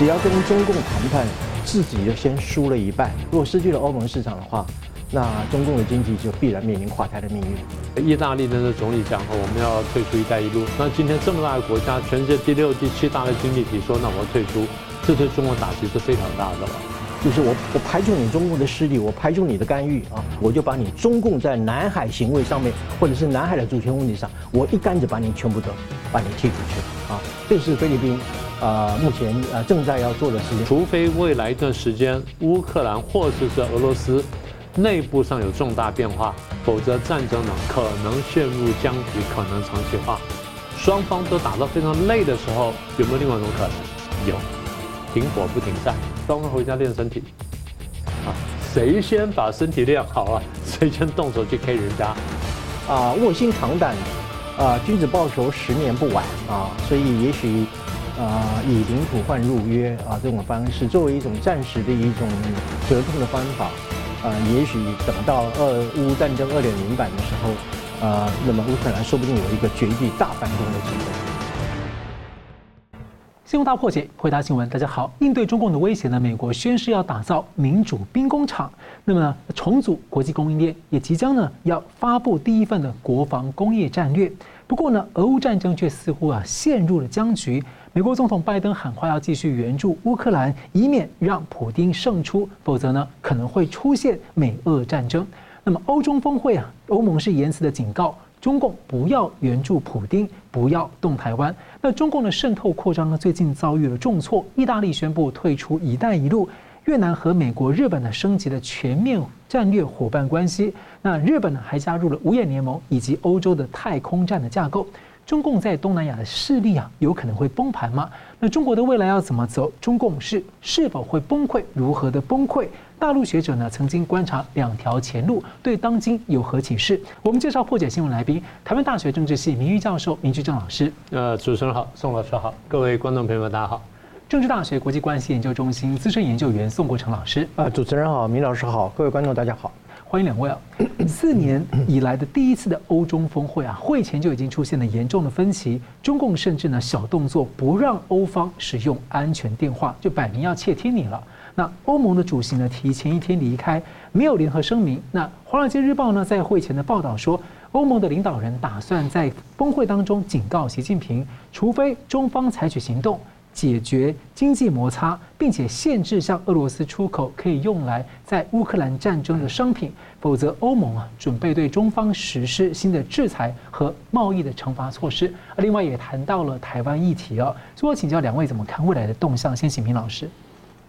只要跟中共谈判，自己就先输了一半。如果失去了欧盟市场的话，那中共的经济就必然面临垮台的命运。意大利的总理讲，我们要退出“一带一路”。那今天这么大的国家，全世界第六、第七大的经济体说，那我退出，这对中国打击是非常大的了。就是我我排除你中共的势力，我排除你的干预啊，我就把你中共在南海行为上面，或者是南海的主权问题上，我一竿子把你全部都把你踢出去啊。这是菲律宾啊、呃、目前呃正在要做的事情。除非未来一段时间乌克兰或者是俄罗斯。内部上有重大变化，否则战争呢可能陷入僵局，可能长期化。双方都打到非常累的时候，有没有另外一种可能？有，停火不停战，双方回家练身体。啊，谁先把身体练好了？谁先动手去 K 人家？啊，卧薪尝胆，啊，君子报仇，十年不晚啊。所以也许，啊，以领土换入约啊，这种方式作为一种暂时的一种折中的方法。呃，也许等到俄乌战争二点零版的时候，呃，那么乌克兰说不定有一个绝地大反攻的机会。新闻大破解，回答新闻，大家好。应对中共的威胁呢，美国宣誓要打造民主兵工厂，那么呢重组国际供应链，也即将呢要发布第一份的国防工业战略。不过呢，俄乌战争却似乎啊陷入了僵局。美国总统拜登喊话要继续援助乌克兰，以免让普丁胜出，否则呢可能会出现美俄战争。那么欧中峰会啊，欧盟是严词的警告中共不要援助普丁，不要动台湾。那中共的渗透扩张呢，最近遭遇了重挫，意大利宣布退出“一带一路”，越南和美国、日本呢升级了全面战略伙伴关系。那日本呢还加入了五眼联盟以及欧洲的太空站的架构。中共在东南亚的势力啊，有可能会崩盘吗？那中国的未来要怎么走？中共是是否会崩溃？如何的崩溃？大陆学者呢曾经观察两条前路，对当今有何启示？我们介绍破解新闻来宾，台湾大学政治系名誉教授明居正老师。呃，主持人好，宋老师好，各位观众朋友们大家好。政治大学国际关系研究中心资深研究员宋国成老师。呃，主持人好，明老师好，各位观众大家好。欢迎两位啊！四年以来的第一次的欧中峰会啊，会前就已经出现了严重的分歧。中共甚至呢小动作不让欧方使用安全电话，就摆明要窃听你了。那欧盟的主席呢提前一天离开，没有联合声明。那《华尔街日报》呢在会前的报道说，欧盟的领导人打算在峰会当中警告习近平，除非中方采取行动。解决经济摩擦，并且限制向俄罗斯出口可以用来在乌克兰战争的商品，否则欧盟啊准备对中方实施新的制裁和贸易的惩罚措施。另外也谈到了台湾议题啊，所以我请教两位怎么看未来的动向？先请明老师。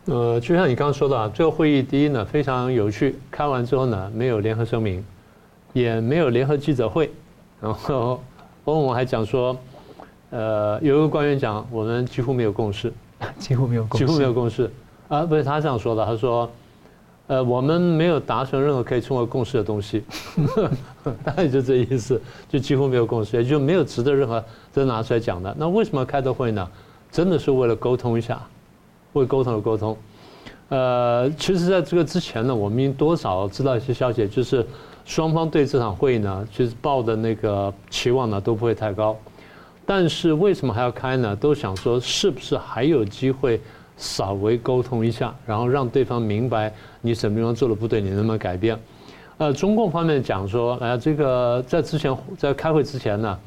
呃，就像你刚刚说的啊，这个会议第一呢非常有趣，开完之后呢没有联合声明，也没有联合记者会，然后欧盟还讲说。呃，有一个官员讲，我们几乎没有共识，几乎没有共识，几乎没有共识，啊，不是他这样说的，他说，呃，我们没有达成任何可以称为共识的东西，大概就这意思，就几乎没有共识，也就没有值得任何都拿出来讲的。那为什么开的会呢？真的是为了沟通一下，为沟通而沟通。呃，其实在这个之前呢，我们已经多少知道一些消息，就是双方对这场会议呢，其实抱的那个期望呢都不会太高。但是为什么还要开呢？都想说是不是还有机会稍微沟通一下，然后让对方明白你什么地方做的不对，你能不能改变？呃，中共方面讲说，哎呀，这个在之前在开会之前呢，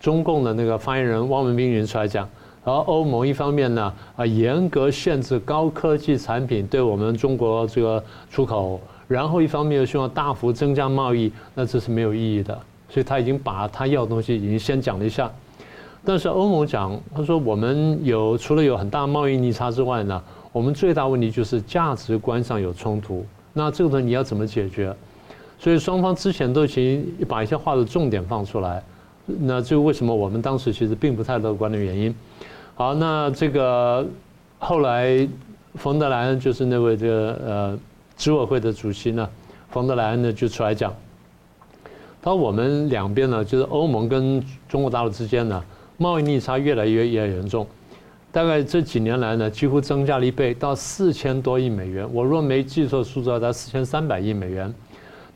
中共的那个发言人汪文斌已经出来讲，然后欧盟一方面呢啊严格限制高科技产品对我们中国这个出口，然后一方面又希望大幅增加贸易，那这是没有意义的。所以他已经把他要的东西已经先讲了一下。但是欧盟讲，他说我们有除了有很大贸易逆差之外呢，我们最大问题就是价值观上有冲突。那这个东西你要怎么解决？所以双方之前都已经把一些话的重点放出来。那这个为什么我们当时其实并不太乐观的原因？好，那这个后来冯德莱恩就是那位这个呃执委会的主席呢，冯德莱恩呢就出来讲，他说我们两边呢就是欧盟跟中国大陆之间呢。贸易逆差越来越越严重，大概这几年来呢，几乎增加了一倍，到四千多亿美元。我若没记错数字，要到四千三百亿美元。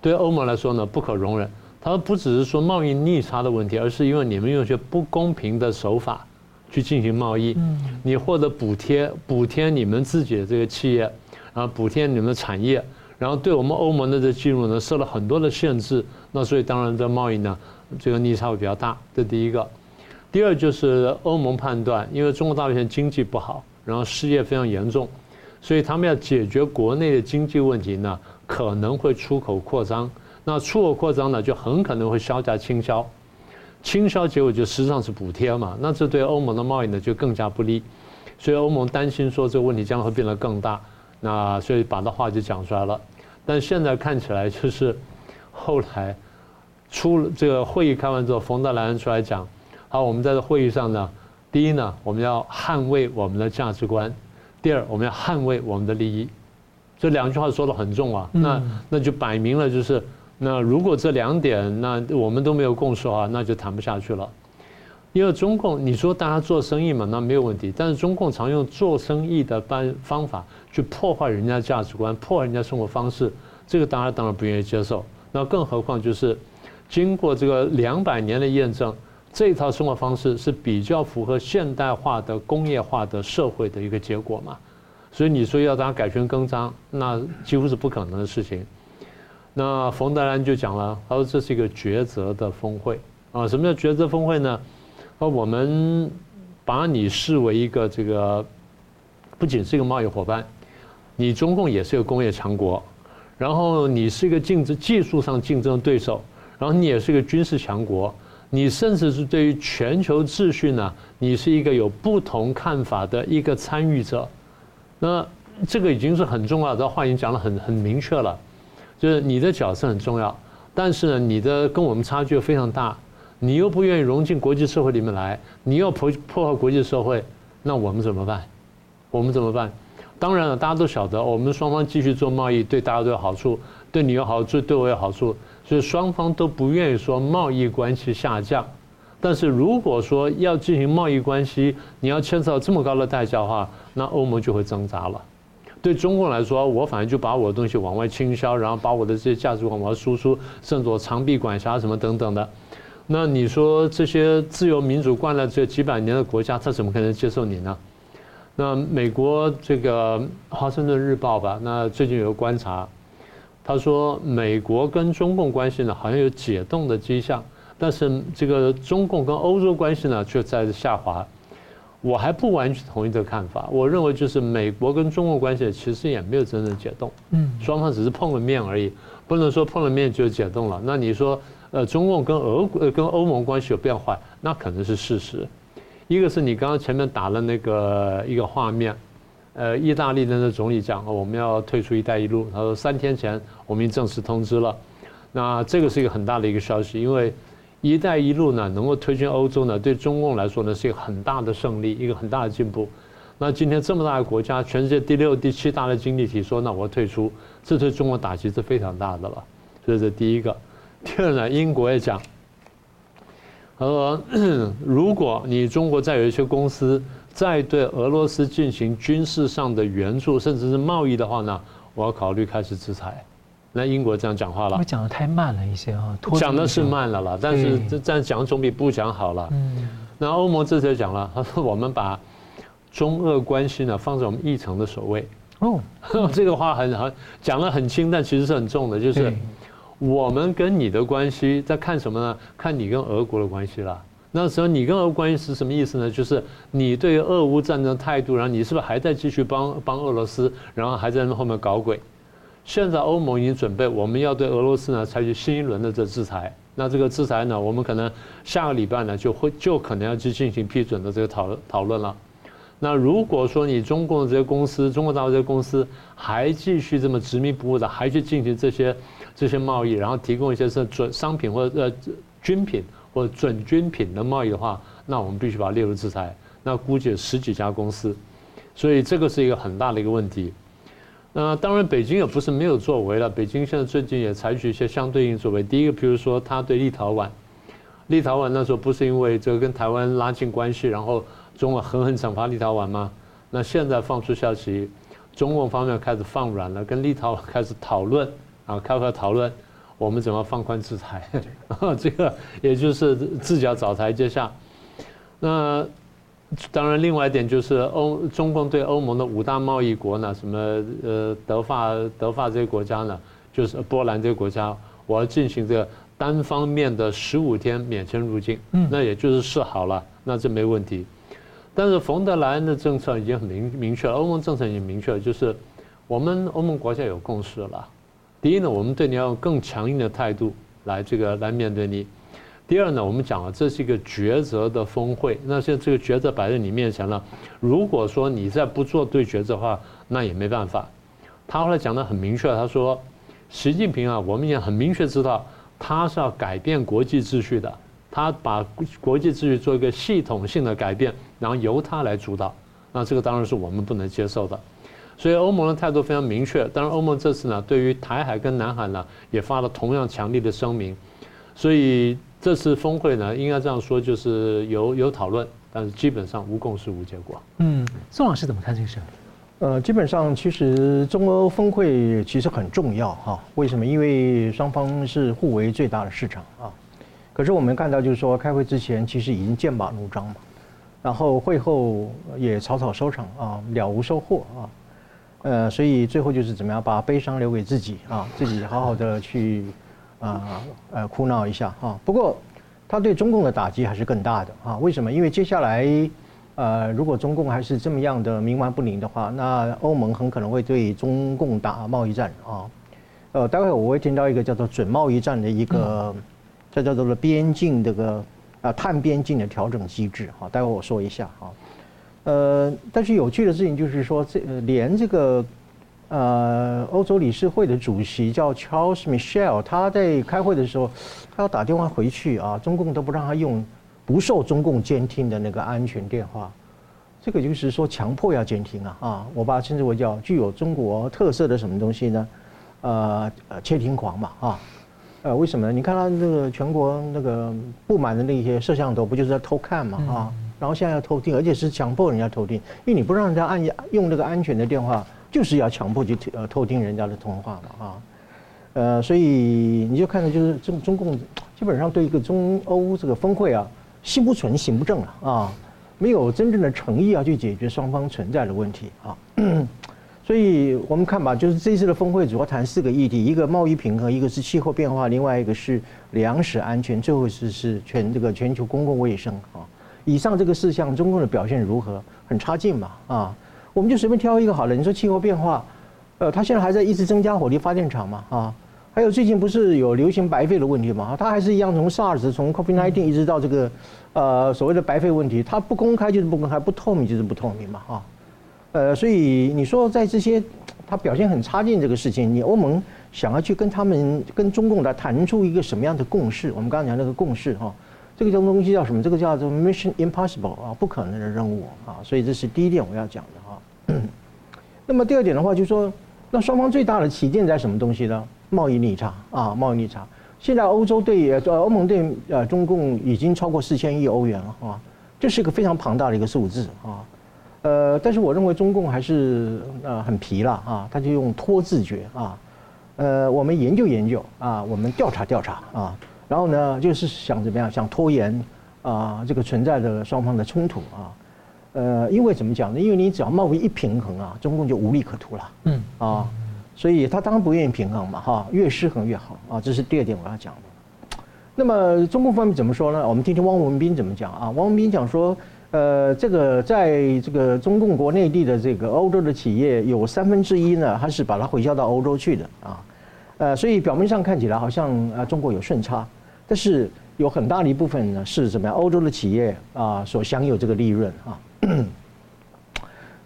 对欧盟来说呢，不可容忍。他说，不只是说贸易逆差的问题，而是因为你们用一些不公平的手法，去进行贸易，你获得补贴，补贴你们自己的这个企业，然后补贴你们的产业，然后对我们欧盟的这进入呢设了很多的限制，那所以当然这贸易呢这个逆差会比较大，这第一个。第二就是欧盟判断，因为中国大陆现在经济不好，然后失业非常严重，所以他们要解决国内的经济问题呢，可能会出口扩张。那出口扩张呢，就很可能会削价倾销。倾销结果就实际上是补贴嘛，那这对欧盟的贸易呢就更加不利，所以欧盟担心说这个问题将会变得更大，那所以把这话就讲出来了。但现在看起来就是后来出了这个会议开完之后，冯德莱恩出来讲，好，我们在这会议上呢，第一呢，我们要捍卫我们的价值观；第二，我们要捍卫我们的利益。这两句话说的很重啊，那那就摆明了就是。那如果这两点，那我们都没有共识的话，那就谈不下去了。因为中共，你说大家做生意嘛，那没有问题。但是中共常用做生意的办方法去破坏人家价值观，破坏人家生活方式，这个大家当然不愿意接受。那更何况就是经过这个两百年的验证，这一套生活方式是比较符合现代化的工业化的社会的一个结果嘛。所以你说要大家改弦更张，那几乎是不可能的事情。那冯德兰就讲了，他说这是一个抉择的峰会啊。什么叫抉择峰会呢？说我们把你视为一个这个，不仅是一个贸易伙伴，你中共也是一个工业强国，然后你是一个竞争技术上竞争的对手，然后你也是一个军事强国，你甚至是对于全球秩序呢，你是一个有不同看法的一个参与者。那这个已经是很重要的，话已经讲得很很明确了。就是你的角色很重要，但是呢，你的跟我们差距非常大，你又不愿意融进国际社会里面来，你又破破坏国际社会，那我们怎么办？我们怎么办？当然了，大家都晓得，我们双方继续做贸易，对大家都有好处，对你有好处，对我有好处，所以双方都不愿意说贸易关系下降。但是如果说要进行贸易关系，你要牵涉到这么高的代价的话，那欧盟就会挣扎了。对中共来说，我反正就把我的东西往外倾销，然后把我的这些价值观往外输出，甚至我长臂管辖什么等等的。那你说这些自由民主惯了这几百年的国家，他怎么可能接受你呢？那美国这个《华盛顿日报》吧，那最近有个观察，他说美国跟中共关系呢好像有解冻的迹象，但是这个中共跟欧洲关系呢却在下滑。我还不完全同意这个看法。我认为就是美国跟中共关系其实也没有真正解冻，嗯，双方只是碰了面而已，不能说碰了面就解冻了。那你说，呃，中共跟俄呃跟欧盟关系有变坏，那可能是事实。一个是你刚刚前面打了那个一个画面，呃，意大利的那总理讲我们要退出“一带一路”，他说三天前我们已经正式通知了。那这个是一个很大的一个消息，因为。“一带一路”呢，能够推进欧洲呢，对中共来说呢，是一个很大的胜利，一个很大的进步。那今天这么大的国家，全世界第六、第七大的经济体说，那我退出，这对中国打击是非常大的了。这是第一个。第二呢，英国也讲，他说，如果你中国再有一些公司再对俄罗斯进行军事上的援助，甚至是贸易的话呢，我要考虑开始制裁。那英国这样讲话了，我讲的太慢了一些啊，讲的是慢了了，但是这这样讲总比不讲好了。嗯，那欧盟这次讲了，他说我们把中俄关系呢放在我们议程的首位。哦，这个话很很讲得很轻，但其实是很重的，就是我们跟你的关系在看什么呢？看你跟俄国的关系了。那时候你跟俄乌关系是什么意思呢？就是你对俄乌战争态度，然后你是不是还在继续帮帮俄罗斯，然后还在那后面搞鬼？现在欧盟已经准备，我们要对俄罗斯呢采取新一轮的这制裁。那这个制裁呢，我们可能下个礼拜呢就会就可能要去进行批准的这个讨论讨论了。那如果说你中共的这些公司，中国大陆这些公司还继续这么执迷不悟的，还去进行这些这些贸易，然后提供一些是准商品或者呃军品或者准军品的贸易的话，那我们必须把它列入制裁。那估计有十几家公司，所以这个是一个很大的一个问题。那当然，北京也不是没有作为了。北京现在最近也采取一些相对应作为。第一个，比如说他对立陶宛，立陶宛那时候不是因为这个跟台湾拉近关系，然后中国狠狠惩罚立陶宛吗？那现在放出消息，中共方面开始放软了，跟立陶宛开始讨论啊，开会讨论我们怎么放宽制裁。这个也就是自己要找台阶下。那当然，另外一点就是欧中共对欧盟的五大贸易国呢，什么呃德法德法这些国家呢，就是波兰这些国家，我要进行这个单方面的十五天免签入境，嗯，那也就是示好了，那这没问题。但是冯德莱恩的政策已经很明明确了，欧盟政策已经明确了，就是我们欧盟国家有共识了。第一呢，我们对你要用更强硬的态度来这个来面对你。第二呢，我们讲了，这是一个抉择的峰会。那现在这个抉择摆在你面前了。如果说你再不做对抉择的话，那也没办法。他后来讲得很明确，他说，习近平啊，我们也很明确知道，他是要改变国际秩序的。他把国际秩序做一个系统性的改变，然后由他来主导。那这个当然是我们不能接受的。所以欧盟的态度非常明确。当然，欧盟这次呢，对于台海跟南海呢，也发了同样强力的声明。所以。这次峰会呢，应该这样说，就是有有讨论，但是基本上无共识、无结果。嗯，宋老师怎么看这个事？呃，基本上其实中欧峰会其实很重要哈。为什么？因为双方是互为最大的市场啊。可是我们看到，就是说开会之前其实已经剑拔弩张嘛，然后会后也草草收场啊，了无收获啊。呃，所以最后就是怎么样，把悲伤留给自己啊，自己好好的去。啊，呃，哭闹一下哈。不过，他对中共的打击还是更大的啊。为什么？因为接下来，呃，如果中共还是这么样的冥顽不灵的话，那欧盟很可能会对中共打贸易战啊。呃，待会我会听到一个叫做准贸易战的一个，这叫做边境这个啊碳边境的调整机制哈。待会我说一下哈。呃，但是有趣的事情就是说，这连这个。呃，欧洲理事会的主席叫 Charles Michel，他在开会的时候，他要打电话回去啊，中共都不让他用不受中共监听的那个安全电话，这个就是说强迫要监听啊啊，我把它称之为叫具有中国特色的什么东西呢？呃呃，窃听狂嘛啊，呃，为什么呢？你看他那个全国那个布满的那些摄像头，不就是在偷看嘛啊？然后现在要偷听，而且是强迫人家偷听，因为你不让人家按用那个安全的电话。就是要强迫去呃偷听人家的通话嘛啊，呃，所以你就看到就是中中共基本上对一个中欧这个峰会啊，心不存行不正了啊，没有真正的诚意要去解决双方存在的问题啊，所以我们看吧，就是这次的峰会主要谈四个议题，一个贸易平衡，一个是气候变化，另外一个是粮食安全，最后是是全这个全球公共卫生啊。以上这个事项，中共的表现如何？很差劲嘛啊。我们就随便挑一个好了。你说气候变化，呃，它现在还在一直增加火力发电厂嘛，啊，还有最近不是有流行白肺的问题嘛？它还是一样从 SARS 从 COVID-19 一直到这个，呃，所谓的白肺问题，它不公开就是不公开，不透明就是不透明嘛，啊，呃，所以你说在这些它表现很差劲这个事情，你欧盟想要去跟他们跟中共来谈出一个什么样的共识？我们刚刚讲那个共识哈。这个叫东西叫什么？这个叫做 Mission Impossible 啊，不可能的任务啊，所以这是第一点我要讲的哈。那么第二点的话，就是说，那双方最大的起见在什么东西呢？贸易逆差啊，贸易逆差。现在欧洲对呃欧盟对呃中共已经超过四千亿欧元了啊，这是一个非常庞大的一个数字啊。呃，但是我认为中共还是呃很皮了啊，他就用拖字诀啊，呃，我们研究研究啊，我们调查调查啊。然后呢，就是想怎么样？想拖延啊、呃，这个存在的双方的冲突啊，呃，因为怎么讲呢？因为你只要贸易一平衡啊，中共就无利可图了。嗯啊，所以他当然不愿意平衡嘛，哈，越失衡越好啊，这是第二点我要讲的。那么中共方面怎么说呢？我们听听汪文斌怎么讲啊？汪文斌讲说，呃，这个在这个中共国内地的这个欧洲的企业有三分之一呢，还是把它回销到欧洲去的啊。呃，所以表面上看起来好像啊中国有顺差，但是有很大的一部分呢是怎么样？欧洲的企业啊所享有这个利润啊，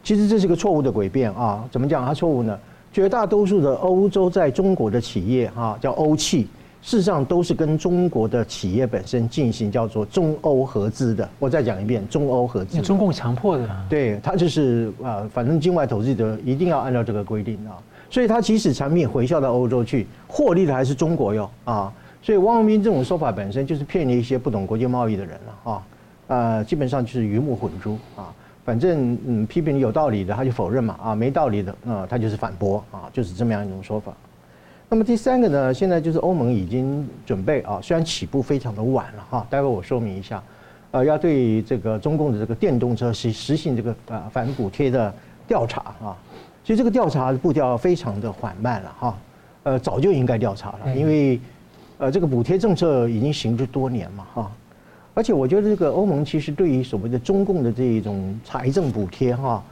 其实这是个错误的诡辩啊。怎么讲它错误呢？绝大多数的欧洲在中国的企业啊叫欧企，事实上都是跟中国的企业本身进行叫做中欧合资的。我再讲一遍，中欧合资。中共强迫的。对，它就是啊，反正境外投资者一定要按照这个规定啊。所以它即使产品回销到欧洲去，获利的还是中国哟啊！所以汪文斌这种说法本身就是骗了一些不懂国际贸易的人了啊！呃，基本上就是鱼目混珠啊！反正嗯，批评你有道理的他就否认嘛啊，没道理的啊他就是反驳啊，就是这么样一种说法。那么第三个呢，现在就是欧盟已经准备啊，虽然起步非常的晚了哈，待会我说明一下。呃，要对这个中共的这个电动车实实行这个呃反补贴的调查啊。其实这个调查的步调非常的缓慢了哈，呃，早就应该调查了，因为呃这个补贴政策已经行之多年嘛哈。而且我觉得这个欧盟其实对于所谓的中共的这一种财政补贴哈，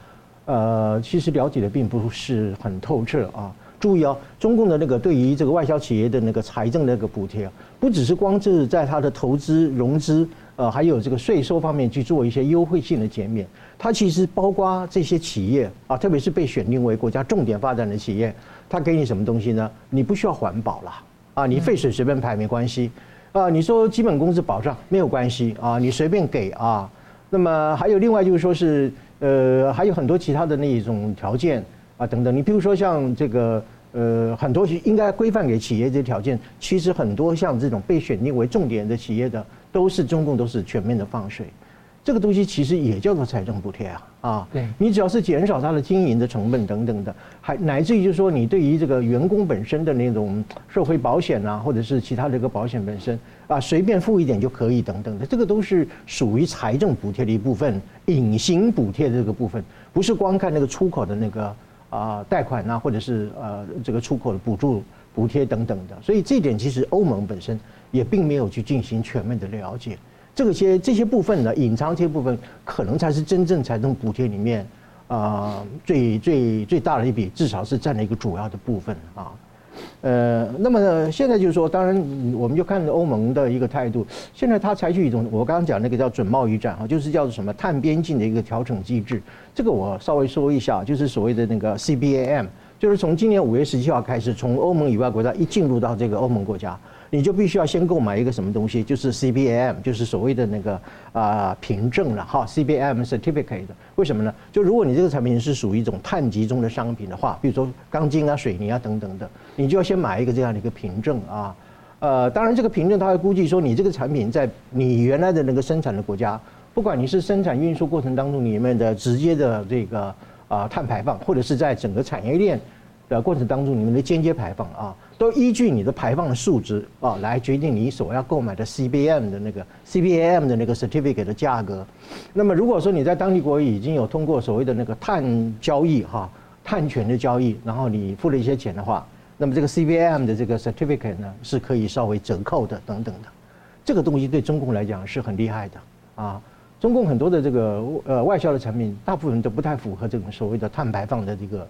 呃，其实了解的并不是很透彻啊。注意哦，中共的那个对于这个外销企业的那个财政那个补贴，不只是光是在它的投资融资，呃，还有这个税收方面去做一些优惠性的减免。它其实包括这些企业啊，特别是被选定为国家重点发展的企业，它给你什么东西呢？你不需要环保了啊，你废水随便排没关系啊，你说基本工资保障没有关系啊，你随便给啊。那么还有另外就是说是呃，还有很多其他的那一种条件。啊，等等，你比如说像这个，呃，很多应该规范给企业这些条件，其实很多像这种被选定为重点的企业的，都是中共都是全面的放水，这个东西其实也叫做财政补贴啊，啊，对，你只要是减少它的经营的成本等等的，还乃至于就是说你对于这个员工本身的那种社会保险啊，或者是其他的一个保险本身啊，随便付一点就可以等等的，这个都是属于财政补贴的一部分，隐形补贴的这个部分，不是光看那个出口的那个。啊，贷款啊，或者是呃这个出口的补助、补贴等等的，所以这一点其实欧盟本身也并没有去进行全面的了解。这些这些部分呢，隐藏这些部分，可能才是真正财政补贴里面啊最最最大的一笔，至少是占了一个主要的部分啊。呃，那么呢现在就是说，当然我们就看欧盟的一个态度。现在它采取一种我刚刚讲那个叫准贸易战哈，就是叫做什么碳边境的一个调整机制。这个我稍微说一下，就是所谓的那个 CBAM，就是从今年五月十七号开始，从欧盟以外国家一进入到这个欧盟国家。你就必须要先购买一个什么东西，就是 CBM，就是所谓的那个啊凭证了哈，CBM certificate。为什么呢？就如果你这个产品是属于一种碳集中的商品的话，比如说钢筋啊、水泥啊等等的，你就要先买一个这样的一个凭证啊。呃，当然这个凭证它会估计说你这个产品在你原来的那个生产的国家，不管你是生产运输过程当中里面的直接的这个啊碳排放，或者是在整个产业链的过程当中你们的间接排放啊。都依据你的排放的数值啊来决定你所要购买的 CBM 的那个 CBAM 的那个 certificate 的价格。那么如果说你在当地国已经有通过所谓的那个碳交易哈碳权的交易，然后你付了一些钱的话，那么这个 CBM 的这个 certificate 呢是可以稍微折扣的等等的。这个东西对中共来讲是很厉害的啊。中共很多的这个呃外销的产品，大部分都不太符合这种所谓的碳排放的这个。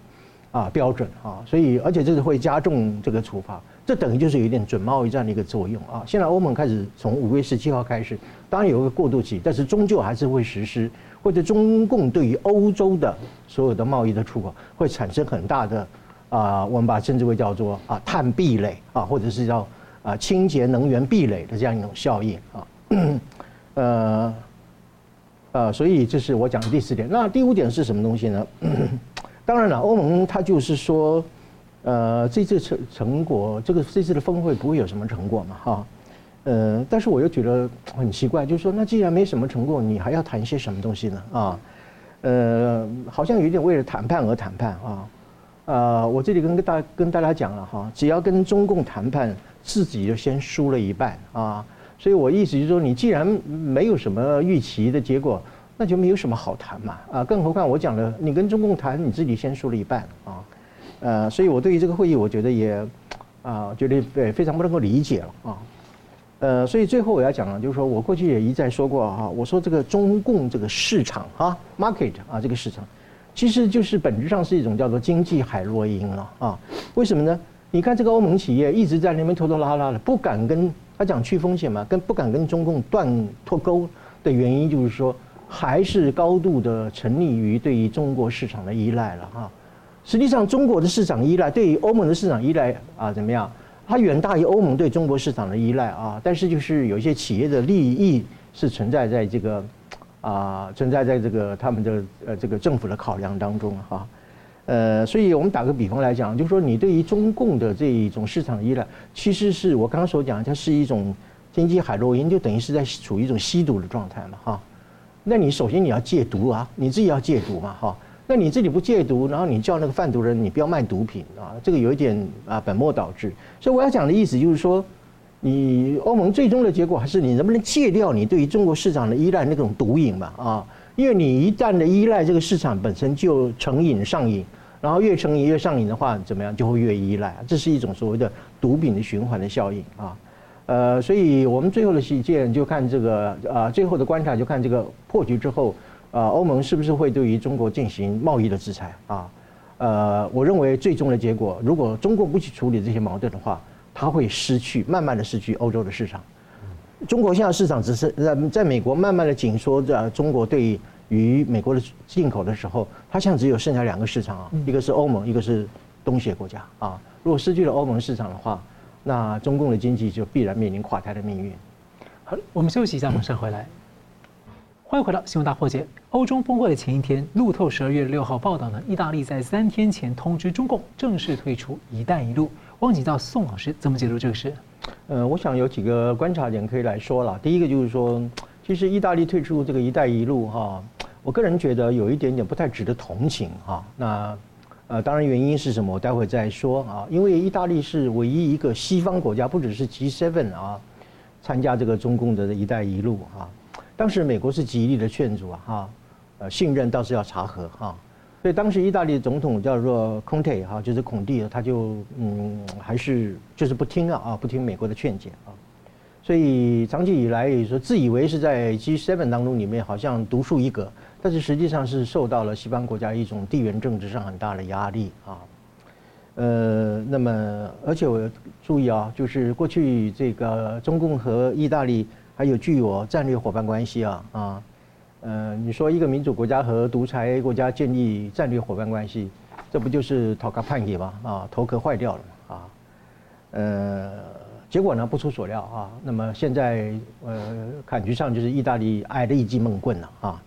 啊，标准啊，所以而且这是会加重这个处罚，这等于就是有一点准贸易战的一个作用啊。现在欧盟开始从五月十七号开始，当然有一个过渡期，但是终究还是会实施，或者中共对于欧洲的所有的贸易的出口会产生很大的啊，我们把它称之为叫做啊碳壁垒啊，或者是叫啊清洁能源壁垒的这样一种效应啊，呃呃，所以这是我讲的第四点。那第五点是什么东西呢？当然了，欧盟它就是说，呃，这次成成果，这个这次的峰会不会有什么成果嘛，哈，呃，但是我又觉得很奇怪，就是说，那既然没什么成果，你还要谈一些什么东西呢？啊，呃，好像有点为了谈判而谈判啊，呃，我这里跟大跟大家讲了哈，只要跟中共谈判，自己就先输了一半啊，所以我意思就是说，你既然没有什么预期的结果。那就没有什么好谈嘛，啊，更何况我讲了，你跟中共谈，你自己先输了一半啊，呃，所以我对于这个会议，我觉得也，啊，觉得对非常不能够理解了啊，呃，所以最后我要讲了，就是说我过去也一再说过哈，我说这个中共这个市场啊，market 啊，这个市场，其实就是本质上是一种叫做经济海洛因了啊，为什么呢？你看这个欧盟企业一直在那边拖拖拉拉的，不敢跟他讲去风险嘛，跟不敢跟中共断脱钩的原因就是说。还是高度的沉溺于对于中国市场的依赖了哈。实际上，中国的市场依赖对于欧盟的市场依赖啊，怎么样？它远大于欧盟对中国市场的依赖啊。但是，就是有一些企业的利益是存在在这个啊，存在在这个他们的呃这个政府的考量当中哈。呃，所以我们打个比方来讲，就是说你对于中共的这一种市场依赖，其实是我刚刚所讲，它是一种经济海洛因，就等于是在处于一种吸毒的状态嘛哈。那你首先你要戒毒啊，你自己要戒毒嘛，哈。那你自己不戒毒，然后你叫那个贩毒人你不要卖毒品啊，这个有一点啊本末倒置。所以我要讲的意思就是说，你欧盟最终的结果还是你能不能戒掉你对于中国市场的依赖那种毒瘾嘛啊？因为你一旦的依赖这个市场本身就成瘾上瘾，然后越成瘾越上瘾的话，怎么样就会越依赖，这是一种所谓的毒品的循环的效应啊。呃，所以我们最后的实践就看这个啊，最后的观察就看这个破局之后啊，欧盟是不是会对于中国进行贸易的制裁啊？呃，我认为最终的结果，如果中国不去处理这些矛盾的话，它会失去，慢慢的失去欧洲的市场。中国现在市场只是在在美国慢慢的紧缩着，中国对于美国的进口的时候，它现在只有剩下两个市场啊，一个是欧盟，一个是东协国家啊。如果失去了欧盟市场的话，那中共的经济就必然面临垮台的命运。好，我们休息一下，马上回来。欢迎回到新闻大破解。欧洲峰会的前一天，路透十二月六号报道呢，意大利在三天前通知中共正式退出“一带一路”。忘记到宋老师怎么解读这个事？呃，我想有几个观察点可以来说了。第一个就是说，其实意大利退出这个“一带一路”哈，我个人觉得有一点点不太值得同情哈。那。呃，当然原因是什么？我待会再说啊。因为意大利是唯一一个西方国家，不只是 G7 啊，参加这个中共的一带一路啊。当时美国是极力的劝阻啊，哈，呃，信任倒是要查核哈。所以当时意大利的总统叫做孔蒂哈，就是孔蒂，他就嗯，还是就是不听啊啊，不听美国的劝解啊。所以长期以来也说自以为是在 G7 当中里面好像独树一格。但是实际上是受到了西方国家一种地缘政治上很大的压力啊，呃，那么而且我注意啊，就是过去这个中共和意大利还有具有战略伙伴关系啊啊，呃，你说一个民主国家和独裁国家建立战略伙伴关系，这不就是头壳判给吗？啊，头壳坏掉了啊，呃，结果呢不出所料啊，那么现在呃，感觉上就是意大利挨了一记闷棍了啊。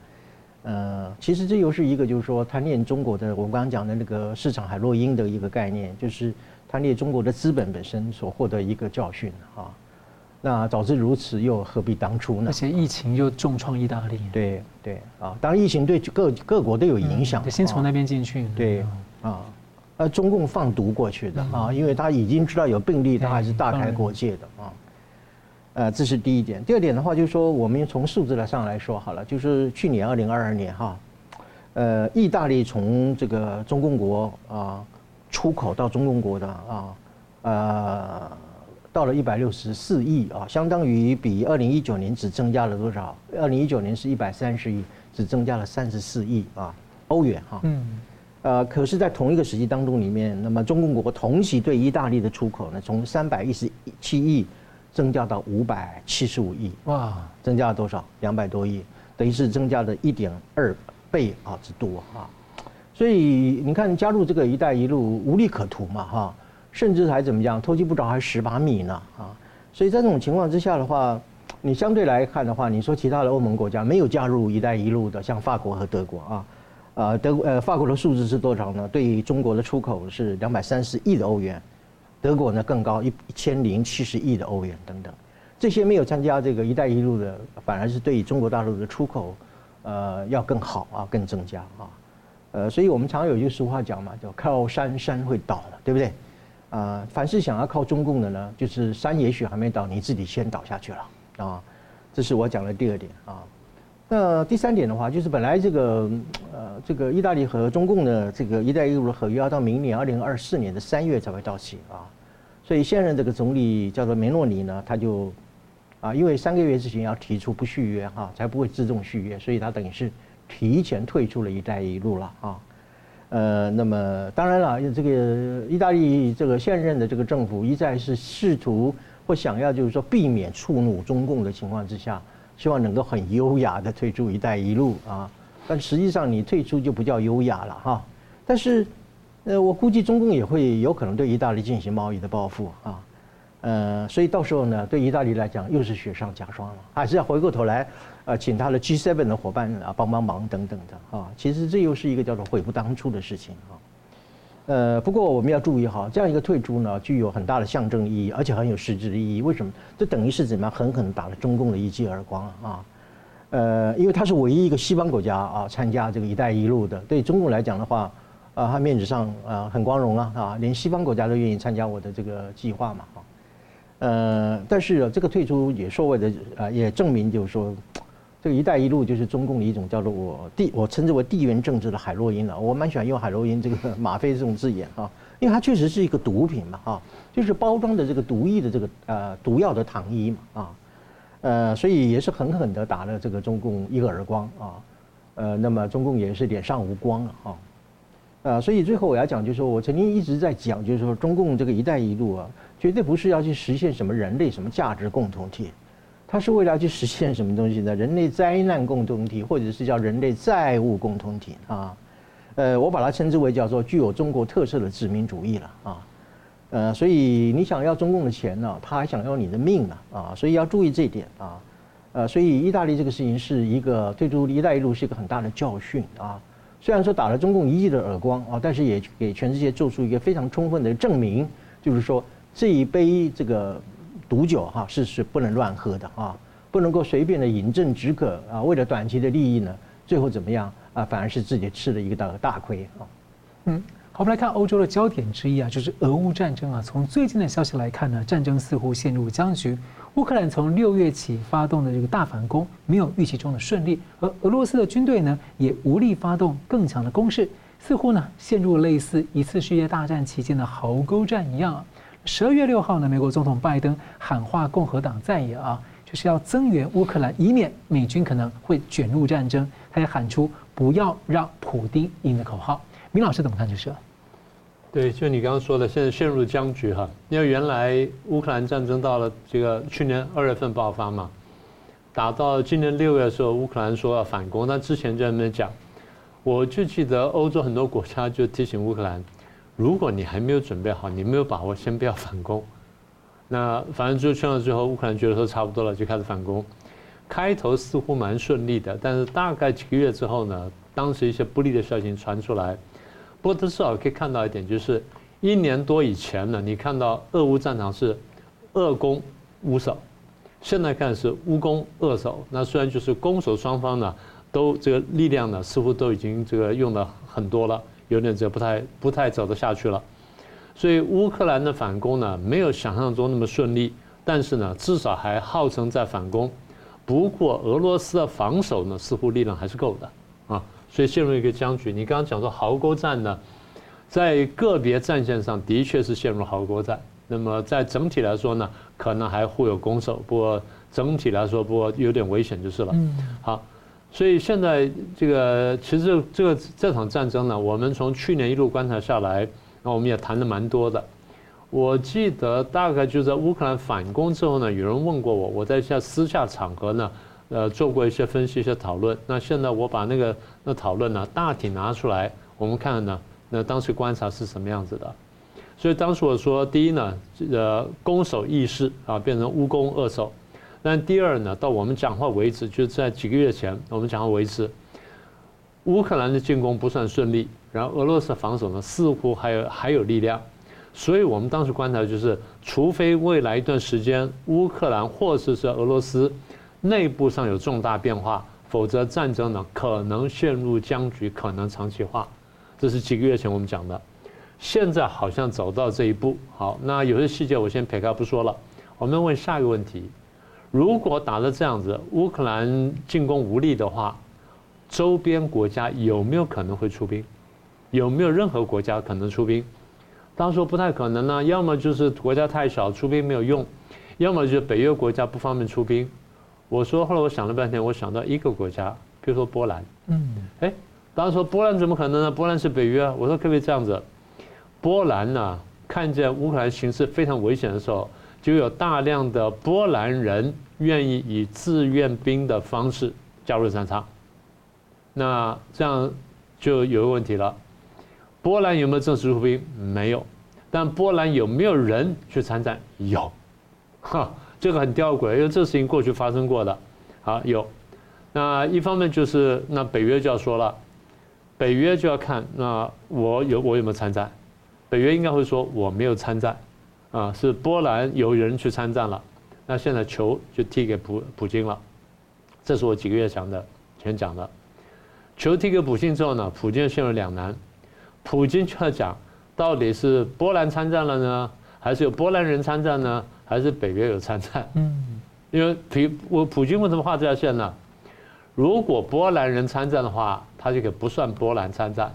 呃，其实这又是一个，就是说他念中国的，我刚刚讲的那个市场海洛因的一个概念，就是他念中国的资本本身所获得一个教训啊。那早知如此，又何必当初呢？而且疫情又重创意大利。对对啊，当然疫情对各各国都有影响。先从那边进去。对啊，呃，中共放毒过去的啊，因为他已经知道有病例，他还是大开国界的啊。呃，这是第一点。第二点的话，就是说，我们从数字来上来说好了，就是去年二零二二年哈，呃，意大利从这个中共国啊出口到中共国的啊，呃，到了一百六十四亿啊，相当于比二零一九年只增加了多少？二零一九年是一百三十亿，只增加了三十四亿啊欧元哈。嗯。呃，可是，在同一个时期当中里面，那么中共国同期对意大利的出口呢，从三百一十七亿。增加到五百七十五亿哇，增加了多少？两百多亿，等于是增加了一点二倍啊之多啊！所以你看，加入这个“一带一路”无利可图嘛哈，甚至还怎么样？偷鸡不着还蚀把米呢啊！所以在这种情况之下的话，你相对来看的话，你说其他的欧盟国家没有加入“一带一路”的，像法国和德国啊，呃德呃法国的数字是多少呢？对于中国的出口是两百三十亿的欧元。德国呢更高一一千零七十亿的欧元等等，这些没有参加这个“一带一路”的，反而是对中国大陆的出口，呃，要更好啊，更增加啊，呃，所以我们常有句俗话讲嘛，叫“靠山山会倒了”，对不对？啊，凡是想要靠中共的呢，就是山也许还没倒，你自己先倒下去了啊，这是我讲的第二点啊。那第三点的话，就是本来这个呃，这个意大利和中共的这个“一带一路”的合约要到明年二零二四年的三月才会到期啊，所以现任这个总理叫做梅洛尼呢，他就啊，因为三个月之前要提出不续约哈，才不会自动续约，所以他等于是提前退出了一带一路了啊。呃，那么当然了，这个意大利这个现任的这个政府一再是试图或想要就是说避免触怒中共的情况之下。希望能够很优雅的退出“一带一路”啊，但实际上你退出就不叫优雅了哈。但是，呃，我估计中共也会有可能对意大利进行贸易的报复啊，呃，所以到时候呢，对意大利来讲又是雪上加霜了，还是要回过头来，呃，请他的 G7 的伙伴啊帮帮忙等等的啊。其实这又是一个叫做悔不当初的事情啊。呃，不过我们要注意哈，这样一个退出呢，具有很大的象征意义，而且很有实质意义。为什么？这等于是怎么样狠狠打了中共的一记耳光啊！呃，因为它是唯一一个西方国家啊参加这个“一带一路”的，对中共来讲的话，啊，它面子上啊很光荣啊啊，连西方国家都愿意参加我的这个计划嘛啊。呃，但是这个退出也所谓的呃，也证明就是说，这个“一带一路”就是中共的一种叫做我地，我称之为地缘政治的海洛因了。我蛮喜欢用海洛因这个吗啡这种字眼 啊，因为它确实是一个毒品嘛啊，就是包装的这个毒液的这个呃毒药的糖衣嘛啊，呃，所以也是狠狠的打了这个中共一个耳光啊。呃，那么中共也是脸上无光了哈，呃，所以最后我要讲，就是说我曾经一直在讲，就是说中共这个“一带一路”啊，绝对不是要去实现什么人类什么价值共同体，它是为了去实现什么东西呢？人类灾难共同体，或者是叫人类债务共同体啊。呃，我把它称之为叫做具有中国特色的殖民主义了啊。呃，所以你想要中共的钱呢，他还想要你的命呢啊，所以要注意这一点啊。呃，所以意大利这个事情是一个退出“一带一路”是一个很大的教训啊。虽然说打了中共一记的耳光啊，但是也给全世界做出一个非常充分的证明，就是说这一杯这个毒酒哈是是不能乱喝的啊，不能够随便的饮鸩止渴啊。为了短期的利益呢，最后怎么样啊？反而是自己吃了一个大大亏啊。嗯。好，我们来看欧洲的焦点之一啊，就是俄乌战争啊。从最近的消息来看呢，战争似乎陷入僵局。乌克兰从六月起发动的这个大反攻，没有预期中的顺利，而俄罗斯的军队呢，也无力发动更强的攻势，似乎呢陷入类似一次世界大战期间的壕沟战一样。十二月六号呢，美国总统拜登喊话共和党在野啊，就是要增援乌克兰，以免美军可能会卷入战争。他也喊出不要让普丁赢的口号。明老师怎么看这事？对，就你刚刚说的，现在陷入僵局哈。因为原来乌克兰战争到了这个去年二月份爆发嘛，打到今年六月的时候，乌克兰说要反攻，但之前就在那边讲。我就记得欧洲很多国家就提醒乌克兰，如果你还没有准备好，你没有把握，先不要反攻。那反正就劝了之后，乌克兰觉得说差不多了，就开始反攻。开头似乎蛮顺利的，但是大概几个月之后呢，当时一些不利的消息传出来。不过，至少可以看到一点，就是一年多以前呢，你看到俄乌战场是俄攻乌守，现在看是乌攻俄守。那虽然就是攻守双方呢，都这个力量呢，似乎都已经这个用的很多了，有点这不太不太走得下去了。所以乌克兰的反攻呢，没有想象中那么顺利，但是呢，至少还号称在反攻。不过俄罗斯的防守呢，似乎力量还是够的啊。所以陷入一个僵局。你刚刚讲说壕沟战呢，在个别战线上的确是陷入壕沟战。那么在整体来说呢，可能还互有攻守。不过整体来说，不过有点危险就是了。嗯好，所以现在这个其实这个这场战争呢，我们从去年一路观察下来，那我们也谈的蛮多的。我记得大概就在乌克兰反攻之后呢，有人问过我，我在下私下场合呢。呃，做过一些分析、一些讨论。那现在我把那个那讨论呢，大体拿出来，我们看呢，那当时观察是什么样子的。所以当时我说，第一呢，呃，攻守易势啊，变成乌攻俄守。但第二呢，到我们讲话为止，就是在几个月前，我们讲话为止，乌克兰的进攻不算顺利，然后俄罗斯防守呢，似乎还有还有力量。所以我们当时观察就是，除非未来一段时间，乌克兰或者是俄罗斯。内部上有重大变化，否则战争呢可能陷入僵局，可能长期化。这是几个月前我们讲的，现在好像走到这一步。好，那有些细节我先撇开不说了。我们问下一个问题：如果打得这样子，乌克兰进攻无力的话，周边国家有没有可能会出兵？有没有任何国家可能出兵？当时说不太可能呢，要么就是国家太小，出兵没有用；要么就是北约国家不方便出兵。我说，后来我想了半天，我想到一个国家，比如说波兰。嗯，哎，当时说波兰怎么可能呢？波兰是北约啊。我说可不可以这样子？波兰呢，看见乌克兰形势非常危险的时候，就有大量的波兰人愿意以志愿兵的方式加入战场。那这样就有问题了：波兰有没有正式入兵？没有。但波兰有没有人去参战？有。哈。这个很吊诡，因为这事情过去发生过的，好有，那一方面就是那北约就要说了，北约就要看那我有我有没有参战，北约应该会说我没有参战，啊是波兰有人去参战了，那现在球就踢给普普京了，这是我几个月讲的前讲的，球踢给普京之后呢，普京陷入两难，普京就要讲到底是波兰参战了呢，还是有波兰人参战呢？还是北约有参战？嗯，因为普我普京为什么画这条线呢？如果波兰人参战的话，他就可以不算波兰参战，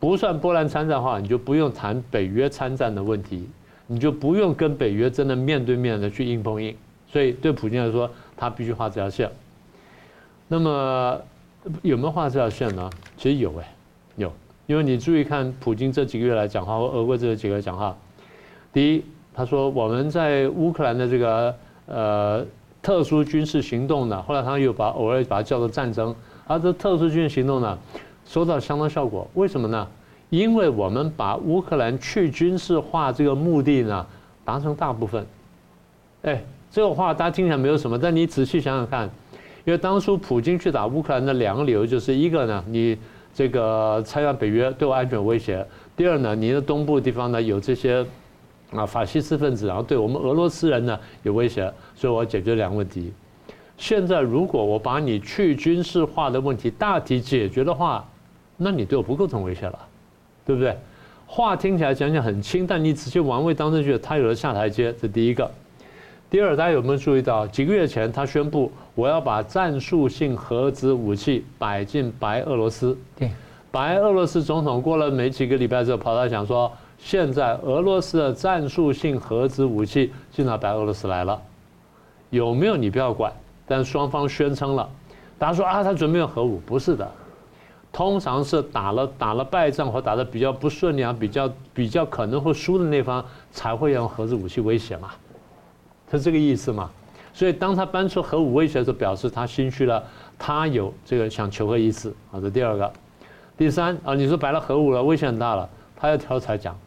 不算波兰参战的话，你就不用谈北约参战的问题，你就不用跟北约真的面对面的去硬碰硬。所以对普京来说，他必须画这条线。那么有没有画这条线呢？其实有哎，有，因为你注意看普京这几个月来讲话，或俄国这几个讲话，第一，他说我们在乌克兰的这个呃特殊军事行动呢，后来他又把偶尔把它叫做战争，而这特殊军事行动呢，收到相当效果。为什么呢？因为我们把乌克兰去军事化这个目的呢达成大部分。哎，这个话大家听起来没有什么，但你仔细想想看。因为当初普京去打乌克兰的两个理由，就是一个呢，你这个参加北约对我安全威胁；第二呢，你的东部地方呢有这些啊法西斯分子，然后对我们俄罗斯人呢有威胁，所以我要解决两个问题。现在如果我把你去军事化的问题大体解决的话，那你对我不构成威胁了，对不对？话听起来讲讲很轻，但你仔细玩味当中，觉得他有了下台阶，这第一个。第二，大家有没有注意到，几个月前他宣布我要把战术性核子武器摆进白俄罗斯。对，白俄罗斯总统过了没几个礼拜之后，跑来讲说，现在俄罗斯的战术性核子武器进到白俄罗斯来了，有没有你不要管，但双方宣称了。大家说啊，他准备用核武？不是的，通常是打了打了败仗或打得比较不顺利啊，比较比较可能会输的那方才会用核子武器威胁嘛。是这个意思嘛？所以当他搬出核武威胁的时候，表示他心虚了，他有这个想求和意思。好，这第二个，第三啊，你说摆了核武了，危险大了，他要挑才讲。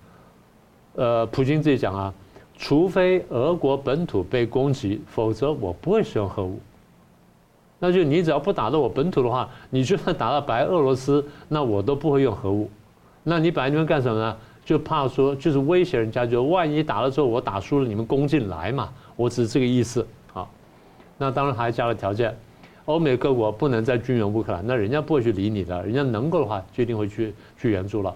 呃，普京自己讲啊，除非俄国本土被攻击，否则我不会使用核武。那就你只要不打到我本土的话，你就算打到白俄罗斯，那我都不会用核武。那你摆那边干什么呢？就怕说，就是威胁人家，就万一打了之后我打输了，你们攻进来嘛。我只是这个意思啊，那当然还加了条件，欧美各国不能再军援乌克兰，那人家不会去理你的，人家能够的话就一定会去去援助了。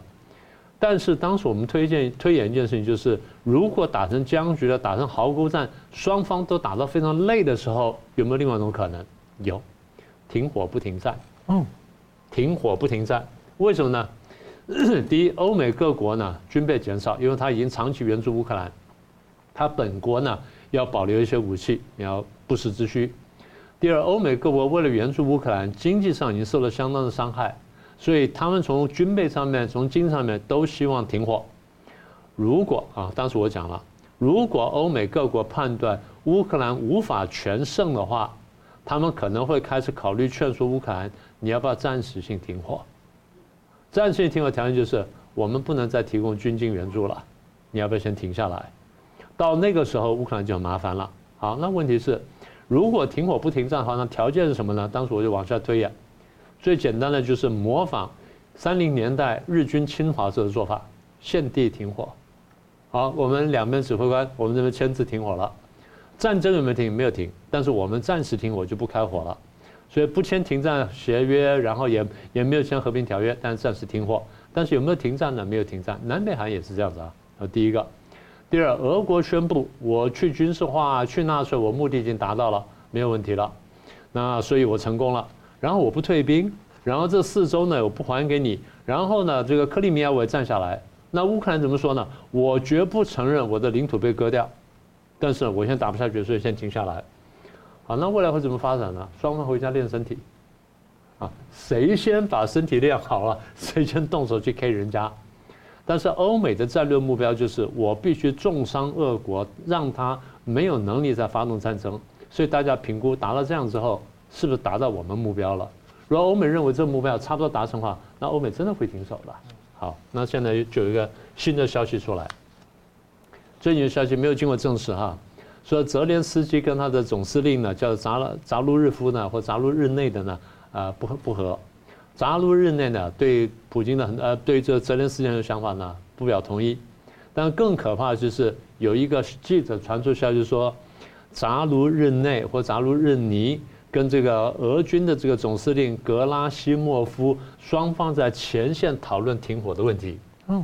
但是当时我们推荐推演一件事情，就是如果打成僵局了，打成壕沟战，双方都打到非常累的时候，有没有另外一种可能？有，停火不停战。嗯，停火不停战，为什么呢？第一，欧美各国呢军备减少，因为它已经长期援助乌克兰，它本国呢。要保留一些武器，你要不时之需。第二，欧美各国为了援助乌克兰，经济上已经受了相当的伤害，所以他们从军备上面、从经济上面都希望停火。如果啊，当时我讲了，如果欧美各国判断乌克兰无法全胜的话，他们可能会开始考虑劝说乌克兰，你要不要暂时性停火？暂时性停火条件就是我们不能再提供军经援助了，你要不要先停下来？到那个时候，乌克兰就很麻烦了。好，那问题是，如果停火不停战的话，那条件是什么呢？当时我就往下推演，最简单的就是模仿三零年代日军侵华时的做法，现地停火。好，我们两边指挥官，我们这边签字停火了。战争有没有停？没有停，但是我们暂时停火就不开火了。所以不签停战协约，然后也也没有签和平条约，但是暂时停火。但是有没有停战呢？没有停战。南北韩也是这样子啊。好，第一个。第二，俄国宣布我去军事化、去纳粹，我目的已经达到了，没有问题了。那所以我成功了。然后我不退兵，然后这四周呢我不还给你，然后呢这个克里米亚我也占下来。那乌克兰怎么说呢？我绝不承认我的领土被割掉，但是我现在打不下去，所以先停下来。好，那未来会怎么发展呢？双方回家练身体。啊，谁先把身体练好了，谁先动手去 K 人家。但是欧美的战略目标就是我必须重伤俄国，让他没有能力再发动战争。所以大家评估达到这样之后，是不是达到我们目标了？如果欧美认为这个目标差不多达成的话，那欧美真的会停手的。好，那现在就有一个新的消息出来，最近的消息没有经过证实哈，说泽连斯基跟他的总司令呢，叫扎拉扎卢日夫呢，或扎卢日内的呢，啊不不和。扎卢日内呢，对普京的很呃，对这泽连斯基的想法呢，不表同意。但更可怕的就是有一个记者传出消息说，扎卢日内或扎卢日尼跟这个俄军的这个总司令格拉西莫夫双方在前线讨论停火的问题。嗯，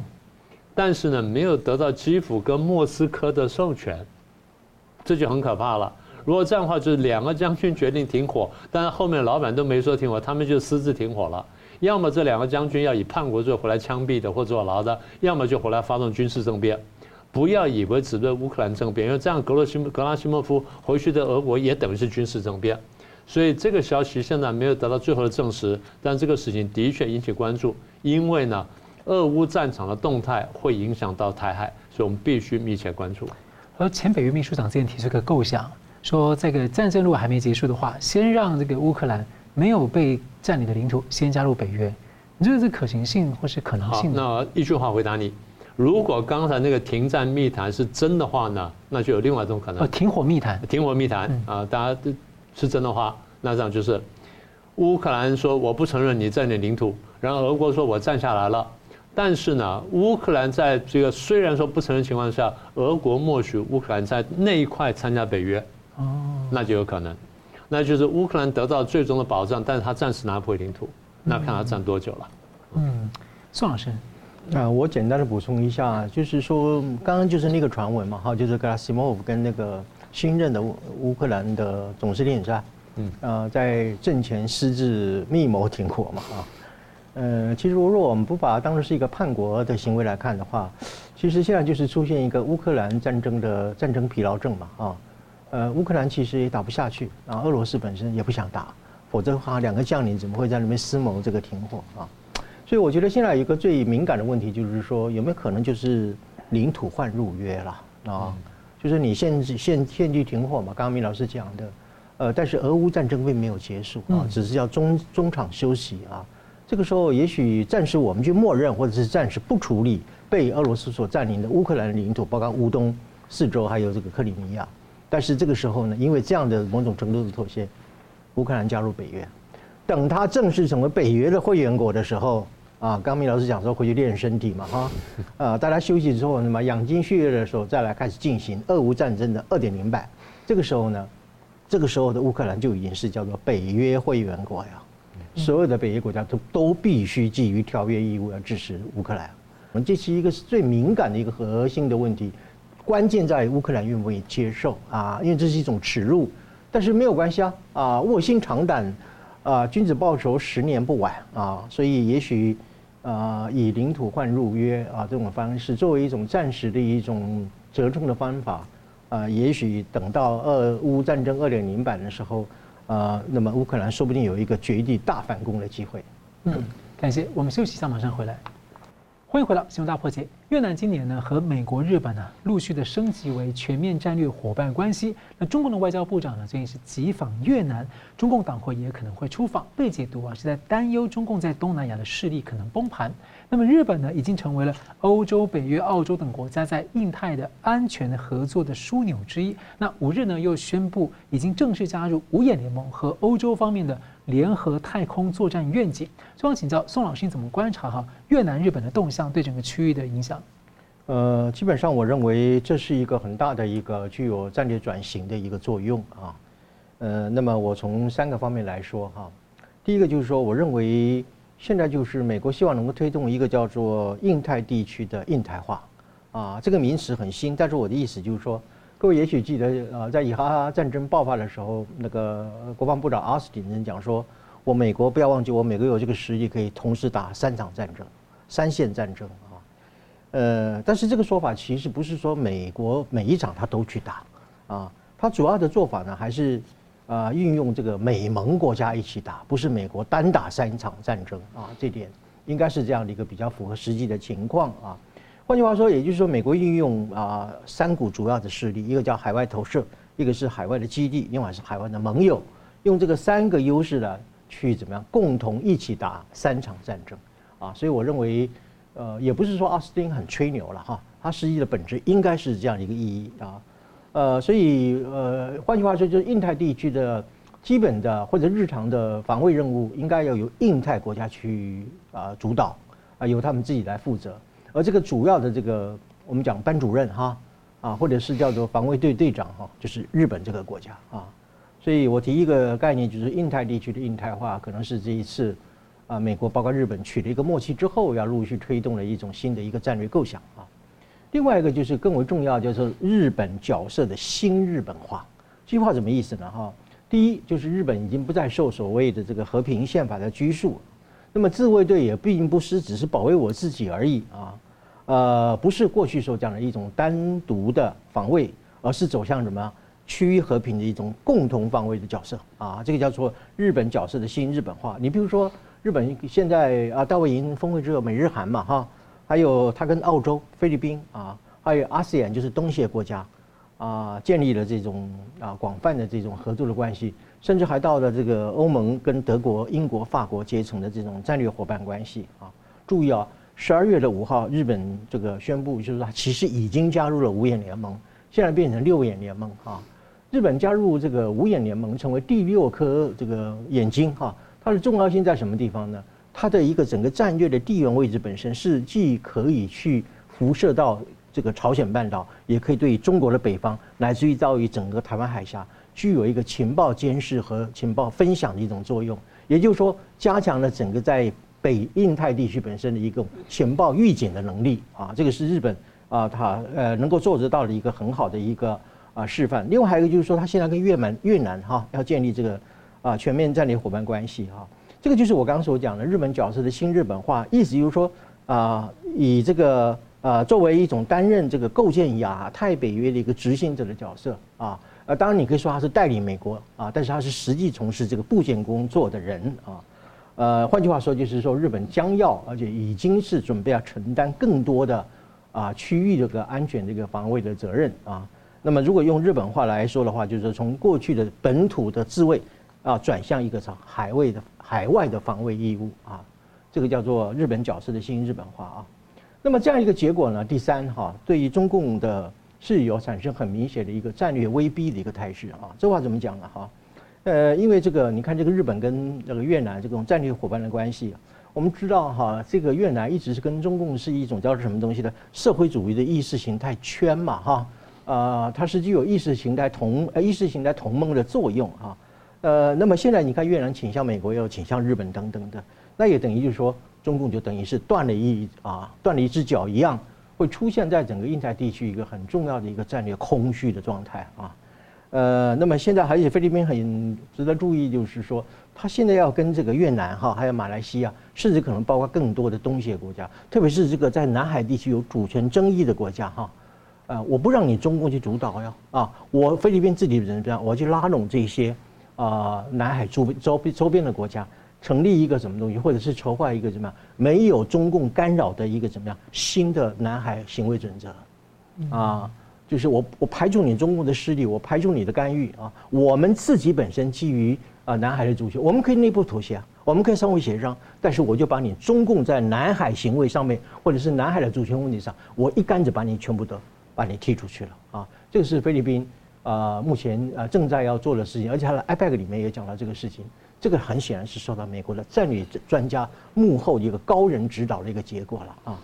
但是呢，没有得到基辅跟莫斯科的授权。这就很可怕了。如果这样的话，就是两个将军决定停火，但是后面老板都没说停火，他们就私自停火了。要么这两个将军要以叛国罪回来枪毙的或坐牢的，要么就回来发动军事政变。不要以为只对乌克兰政变，因为这样格罗西格拉西莫夫回去的俄国也等于是军事政变。所以这个消息现在没有得到最后的证实，但这个事情的确引起关注，因为呢，俄乌战场的动态会影响到台海，所以我们必须密切关注。而前北约秘书长之前提出一个构想，说这个战争如果还没结束的话，先让这个乌克兰没有被占领的领土先加入北约，你觉得这可行性或是可能性？那一句话回答你：如果刚才那个停战密谈是真的话呢，那就有另外一种可能。停火密谈，停火密谈啊，大家都。是真的话，那这样就是，乌克兰说我不承认你占领领土，然后俄国说我占下来了，但是呢，乌克兰在这个虽然说不承认情况下，俄国默许乌克兰在那一块参加北约，哦，那就有可能，那就是乌克兰得到最终的保障，但是他暂时拿不回领土，那看他占多久了。嗯，宋老师，啊，我简单的补充一下，就是说刚刚就是那个传闻嘛，哈，就是格拉西莫夫跟那个。新任的乌乌克兰的总司令是吧？嗯，呃，在阵前私自密谋停火嘛，啊，呃，其实如果我们不把它当成是一个叛国的行为来看的话，其实现在就是出现一个乌克兰战争的战争疲劳症嘛，啊，呃，乌克兰其实也打不下去，啊，俄罗斯本身也不想打，否则的话，两个将领怎么会在那边私谋这个停火啊？所以我觉得现在有一个最敏感的问题就是说，有没有可能就是领土换入约了啊？就是你限制限限制停火嘛，刚刚米老师讲的，呃，但是俄乌战争并没有结束啊，只是要中中场休息啊。这个时候也许暂时我们就默认，或者是暂时不处理被俄罗斯所占领的乌克兰领土，包括乌东四周还有这个克里米亚。但是这个时候呢，因为这样的某种程度的妥协，乌克兰加入北约，等他正式成为北约的会员国的时候。啊，刚明老师讲说回去练身体嘛，哈，啊，大家休息之后，那么养精蓄锐的时候，再来开始进行俄乌战争的二点零版。这个时候呢，这个时候的乌克兰就已经是叫做北约会员国呀，所有的北约国家都都必须基于条约义务要支持乌克兰。我们这是一个最敏感的一个核心的问题，关键在于乌克兰愿不愿意接受啊，因为这是一种耻辱。但是没有关系啊，啊，卧薪尝胆，啊，君子报仇十年不晚啊，所以也许。啊、以领土换入约啊，这种方式作为一种暂时的一种折中的方法啊，也许等到俄乌战争二点零版的时候啊，那么乌克兰说不定有一个绝地大反攻的机会。嗯，感谢，我们休息一下，马上回来。欢迎回到《新闻大破解》。越南今年呢和美国、日本呢陆续的升级为全面战略伙伴关系。那中共的外交部长呢最近是急访越南，中共党魁也可能会出访。被解读啊是在担忧中共在东南亚的势力可能崩盘。那么日本呢已经成为了欧洲、北约、澳洲等国家在印太的安全合作的枢纽之一。那五日呢又宣布已经正式加入五眼联盟和欧洲方面的。联合太空作战愿景，希望请教宋老师，你怎么观察哈越南、日本的动向对整个区域的影响？呃，基本上我认为这是一个很大的一个具有战略转型的一个作用啊。呃，那么我从三个方面来说哈，第一个就是说，我认为现在就是美国希望能够推动一个叫做印太地区的印台化啊，这个名词很新，但是我的意思就是说。各位也许记得，呃，在以哈哈战争爆发的时候，那个国防部长奥斯汀人讲说，我美国不要忘记，我美国有这个实力可以同时打三场战争，三线战争啊。呃，但是这个说法其实不是说美国每一场他都去打，啊，他主要的做法呢，还是啊运用这个美盟国家一起打，不是美国单打三场战争啊，这点应该是这样的一个比较符合实际的情况啊。换句话说，也就是说，美国运用啊三股主要的势力，一个叫海外投射，一个是海外的基地，另外是海外的盟友，用这个三个优势呢，去怎么样共同一起打三场战争啊？所以我认为，呃，也不是说奥斯汀很吹牛了哈，它实际的本质应该是这样一个意义啊。呃，所以呃，换句话说，就是印太地区的基本的或者日常的防卫任务，应该要由印太国家去啊主导啊，由他们自己来负责。而这个主要的这个我们讲班主任哈啊，或者是叫做防卫队队长哈，就是日本这个国家啊。所以我提一个概念，就是印太地区的印太化，可能是这一次啊，美国包括日本取得一个默契之后，要陆续推动的一种新的一个战略构想。另外一个就是更为重要，就是日本角色的新日本化。这句话什么意思呢？哈，第一就是日本已经不再受所谓的这个和平宪法的拘束，那么自卫队也并不是只是保卫我自己而已啊，呃，不是过去所讲的一种单独的防卫，而是走向什么区域和平的一种共同防卫的角色啊，这个叫做日本角色的新日本化。你比如说，日本现在啊，大卫营峰会之后，美日韩嘛，哈。还有他跟澳洲、菲律宾啊，还有 ASEAN 就是东协国家，啊，建立了这种啊广泛的这种合作的关系，甚至还到了这个欧盟跟德国、英国、法国结成的这种战略伙伴关系啊。注意啊，十二月的五号，日本这个宣布，就是说其实已经加入了五眼联盟，现在变成六眼联盟啊。日本加入这个五眼联盟，成为第六颗这个眼睛哈。它的重要性在什么地方呢？它的一个整个战略的地缘位置本身是既可以去辐射到这个朝鲜半岛，也可以对中国的北方，乃至于到于整个台湾海峡，具有一个情报监视和情报分享的一种作用。也就是说，加强了整个在北印太地区本身的一个情报预警的能力啊，这个是日本啊，它呃能够做得到的一个很好的一个啊示范。另外还有一个就是说，它现在跟越南越南哈要建立这个啊全面战略伙伴关系哈。这个就是我刚刚所讲的日本角色的新日本化，意思就是说啊，以这个呃作为一种担任这个构建亚太北约的一个执行者的角色啊，呃，当然你可以说他是代理美国啊，但是他是实际从事这个部件工作的人啊，呃，换句话说就是说日本将要而且已经是准备要承担更多的啊区域这个安全这个防卫的责任啊。那么如果用日本话来说的话，就是从过去的本土的自卫啊，转向一个啥海外的。海外的防卫义务啊，这个叫做日本角色的新日本化啊。那么这样一个结果呢，第三哈，对于中共的是有产生很明显的一个战略威逼的一个态势啊。这话怎么讲呢？哈，呃，因为这个你看这个日本跟那个越南这种战略伙伴的关系，我们知道哈，这个越南一直是跟中共是一种叫什么东西的社会主义的意识形态圈嘛哈，呃，它是具有意识形态同呃意识形态同盟的作用啊。呃，那么现在你看越南倾向美国，又倾向日本等等的，那也等于就是说，中共就等于是断了一啊，断了一只脚一样，会出现在整个印太地区一个很重要的一个战略空虚的状态啊。呃，那么现在而且菲律宾很值得注意，就是说，他现在要跟这个越南哈，还有马来西亚，甚至可能包括更多的东协国家，特别是这个在南海地区有主权争议的国家哈，呃，我不让你中共去主导呀，啊，我菲律宾自己人这样，我去拉拢这些。啊，南海周周边周边的国家成立一个什么东西，或者是筹划一个怎么样没有中共干扰的一个怎么样新的南海行为准则，啊，就是我我排除你中共的势力，我排除你的干预啊，我们自己本身基于啊南海的主权，我们可以内部妥协啊，我们可以商会协商，但是我就把你中共在南海行为上面，或者是南海的主权问题上，我一竿子把你全部都把你踢出去了啊，这个是菲律宾。啊，目前啊正在要做的事情，而且他的 IPEC 里面也讲到这个事情，这个很显然是受到美国的战略专家幕后一个高人指导的一个结果了啊，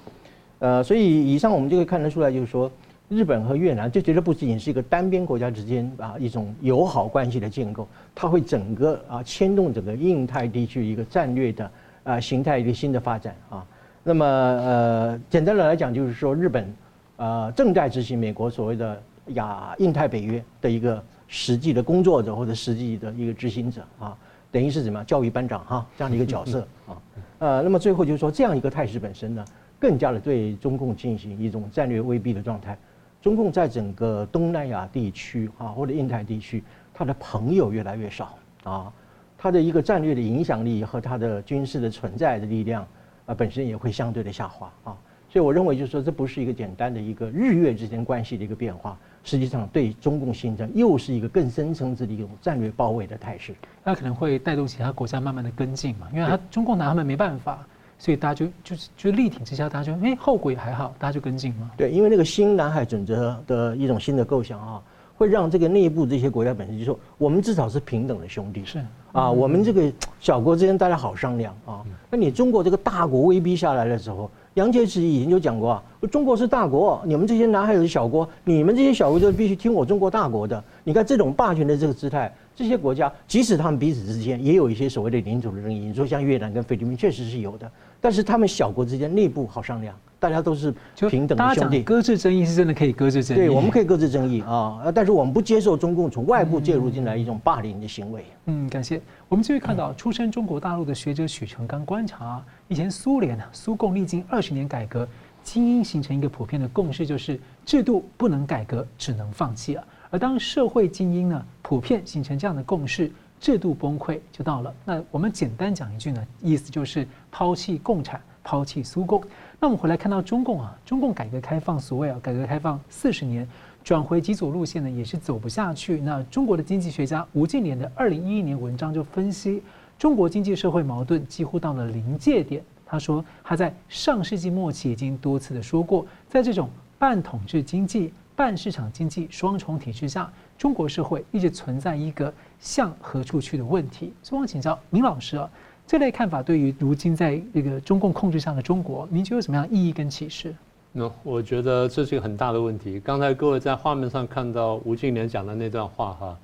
呃，所以以上我们就可以看得出来，就是说日本和越南这绝对不仅仅是一个单边国家之间啊一种友好关系的建构，它会整个啊牵动整个印太地区一个战略的啊形态一个新的发展啊。那么呃，简单的来讲，就是说日本啊正在执行美国所谓的。亚印太北约的一个实际的工作者或者实际的一个执行者啊，等于是怎么样教育班长哈这样的一个角色 啊，呃，那么最后就是说这样一个态势本身呢，更加的对中共进行一种战略威逼的状态。中共在整个东南亚地区啊或者印太地区，他的朋友越来越少啊，他的一个战略的影响力和他的军事的存在的力量啊本身也会相对的下滑啊。所以我认为就是说这不是一个简单的一个日月之间关系的一个变化。实际上，对中共形成又是一个更深层次的一种战略包围的态势，那可能会带动其他国家慢慢的跟进嘛，因为他中共拿他们没办法，所以大家就就是就力挺之下，大家就哎后果也还好，大家就跟进嘛。对，因为那个新南海准则的一种新的构想啊，会让这个内部这些国家本身就说，我们至少是平等的兄弟，是啊，我们这个小国之间大家好商量啊。那你中国这个大国威逼下来的时候。杨洁篪以前就讲过啊，中国是大国，你们这些南海是小国，你们这些小国就必须听我中国大国的。你看这种霸权的这个姿态，这些国家即使他们彼此之间也有一些所谓的领土的争议，你说像越南跟菲律宾确实是有的，但是他们小国之间内部好商量。大家都是平等的兄弟。搁置争议是真的可以搁置争议，对，我们可以搁置争议啊，但是我们不接受中共从外部介入进来一种霸凌的行为。嗯，感谢。我们继续看到，出身中国大陆的学者许成刚观察，以前苏联呢，苏共历经二十年改革，精英形成一个普遍的共识，就是制度不能改革，只能放弃了。而当社会精英呢，普遍形成这样的共识，制度崩溃就到了。那我们简单讲一句呢，意思就是抛弃共产，抛弃苏共。那我们回来看到中共啊，中共改革开放，所谓啊，改革开放四十年，转回极左路线呢，也是走不下去。那中国的经济学家吴敬琏的二零一一年文章就分析，中国经济社会矛盾几乎到了临界点。他说他在上世纪末期已经多次的说过，在这种半统治经济、半市场经济双重体制下，中国社会一直存在一个向何处去的问题。所以我请教明老师啊，这类看法对于如今在这个中共控制下的中国，您觉得有什么样的意义跟启示？那我觉得这是一个很大的问题。刚才各位在画面上看到吴敬琏讲的那段话哈，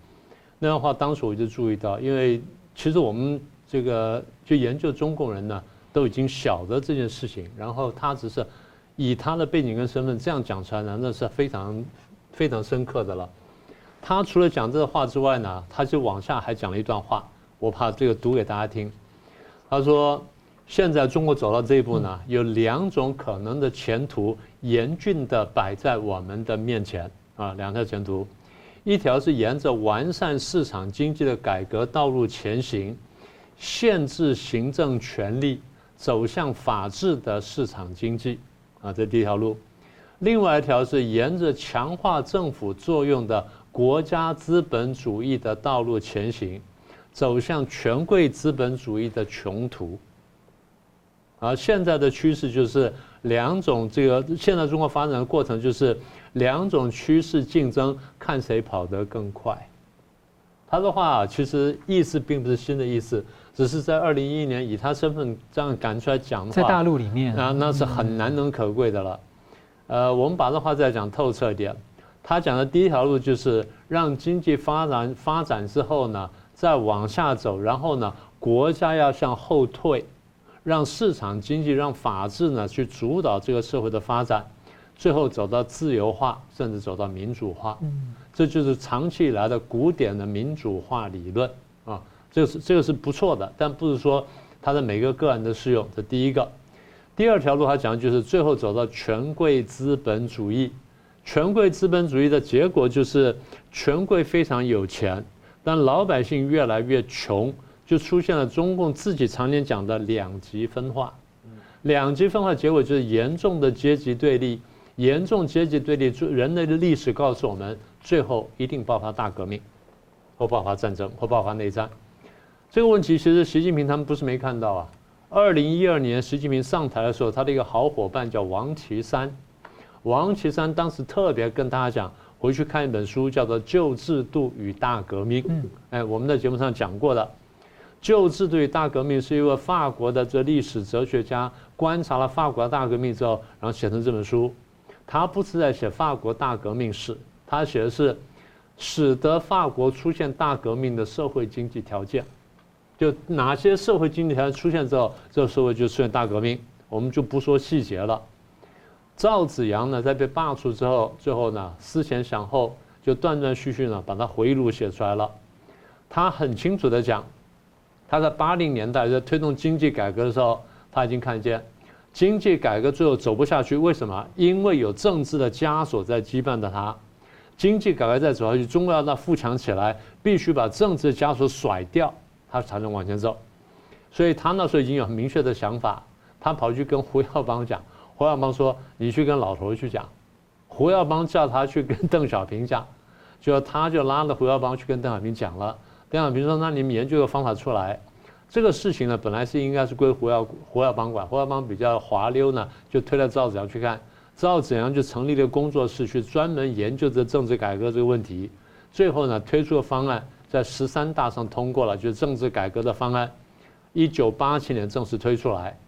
那段话当时我就注意到，因为其实我们这个就研究中共人呢，都已经晓得这件事情，然后他只是。以他的背景跟身份这样讲出来呢，那是非常非常深刻的了。他除了讲这个话之外呢，他就往下还讲了一段话，我怕这个读给大家听。他说：“现在中国走到这一步呢，有两种可能的前途严峻地摆在我们的面前啊，两条前途，一条是沿着完善市场经济的改革道路前行，限制行政权力，走向法治的市场经济。”啊，这第一条路，另外一条是沿着强化政府作用的国家资本主义的道路前行，走向权贵资本主义的穷途。而现在的趋势就是两种，这个现在中国发展的过程就是两种趋势竞争，看谁跑得更快。他的话其实意思并不是新的意思。只是在二零一一年以他身份这样赶出来讲的话，在大陆里面啊，那是很难能可贵的了。呃，我们把这话再讲透彻一点。他讲的第一条路就是让经济发展发展之后呢，再往下走，然后呢，国家要向后退，让市场经济、让法治呢去主导这个社会的发展，最后走到自由化，甚至走到民主化。嗯，这就是长期以来的古典的民主化理论啊。这个是这个是不错的，但不是说它的每个个案都适用。这第一个，第二条路他讲的就是最后走到权贵资本主义，权贵资本主义的结果就是权贵非常有钱，但老百姓越来越穷，就出现了中共自己常年讲的两极分化。两极分化结果就是严重的阶级对立，严重阶级对立，人类的历史告诉我们，最后一定爆发大革命，或爆发战争，或爆发内战。这个问题其实习近平他们不是没看到啊。二零一二年习近平上台的时候，他的一个好伙伴叫王岐山，王岐山当时特别跟大家讲，回去看一本书，叫做《旧制度与大革命》。嗯，哎，我们在节目上讲过的，《旧制度与大革命》是一位法国的这历史哲学家观察了法国大革命之后，然后写成这本书。他不是在写法国大革命史，他写的是使得法国出现大革命的社会经济条件。就哪些社会经济条件出现之后，这个社会就出现大革命，我们就不说细节了。赵紫阳呢，在被罢黜之后，最后呢思前想后，就断断续续呢把他回忆录写出来了。他很清楚的讲，他在八零年代在推动经济改革的时候，他已经看见经济改革最后走不下去，为什么？因为有政治的枷锁在羁绊着他。经济改革再走下去，中国要让富强起来，必须把政治枷锁甩掉。他才能往前走，所以他那时候已经有很明确的想法。他跑去跟胡耀邦讲，胡耀邦说：“你去跟老头去讲。”胡耀邦叫他去跟邓小平讲，就他就拉着胡耀邦去跟邓小平讲了。邓小平说：“那你们研究个方法出来。”这个事情呢，本来是应该是归胡耀胡耀邦管，胡耀邦比较滑溜呢，就推到赵紫阳去看。赵紫阳就成立了工作室，去专门研究这政治改革这个问题。最后呢，推出的方案。在十三大上通过了，就是政治改革的方案，一九八七年正式推出来。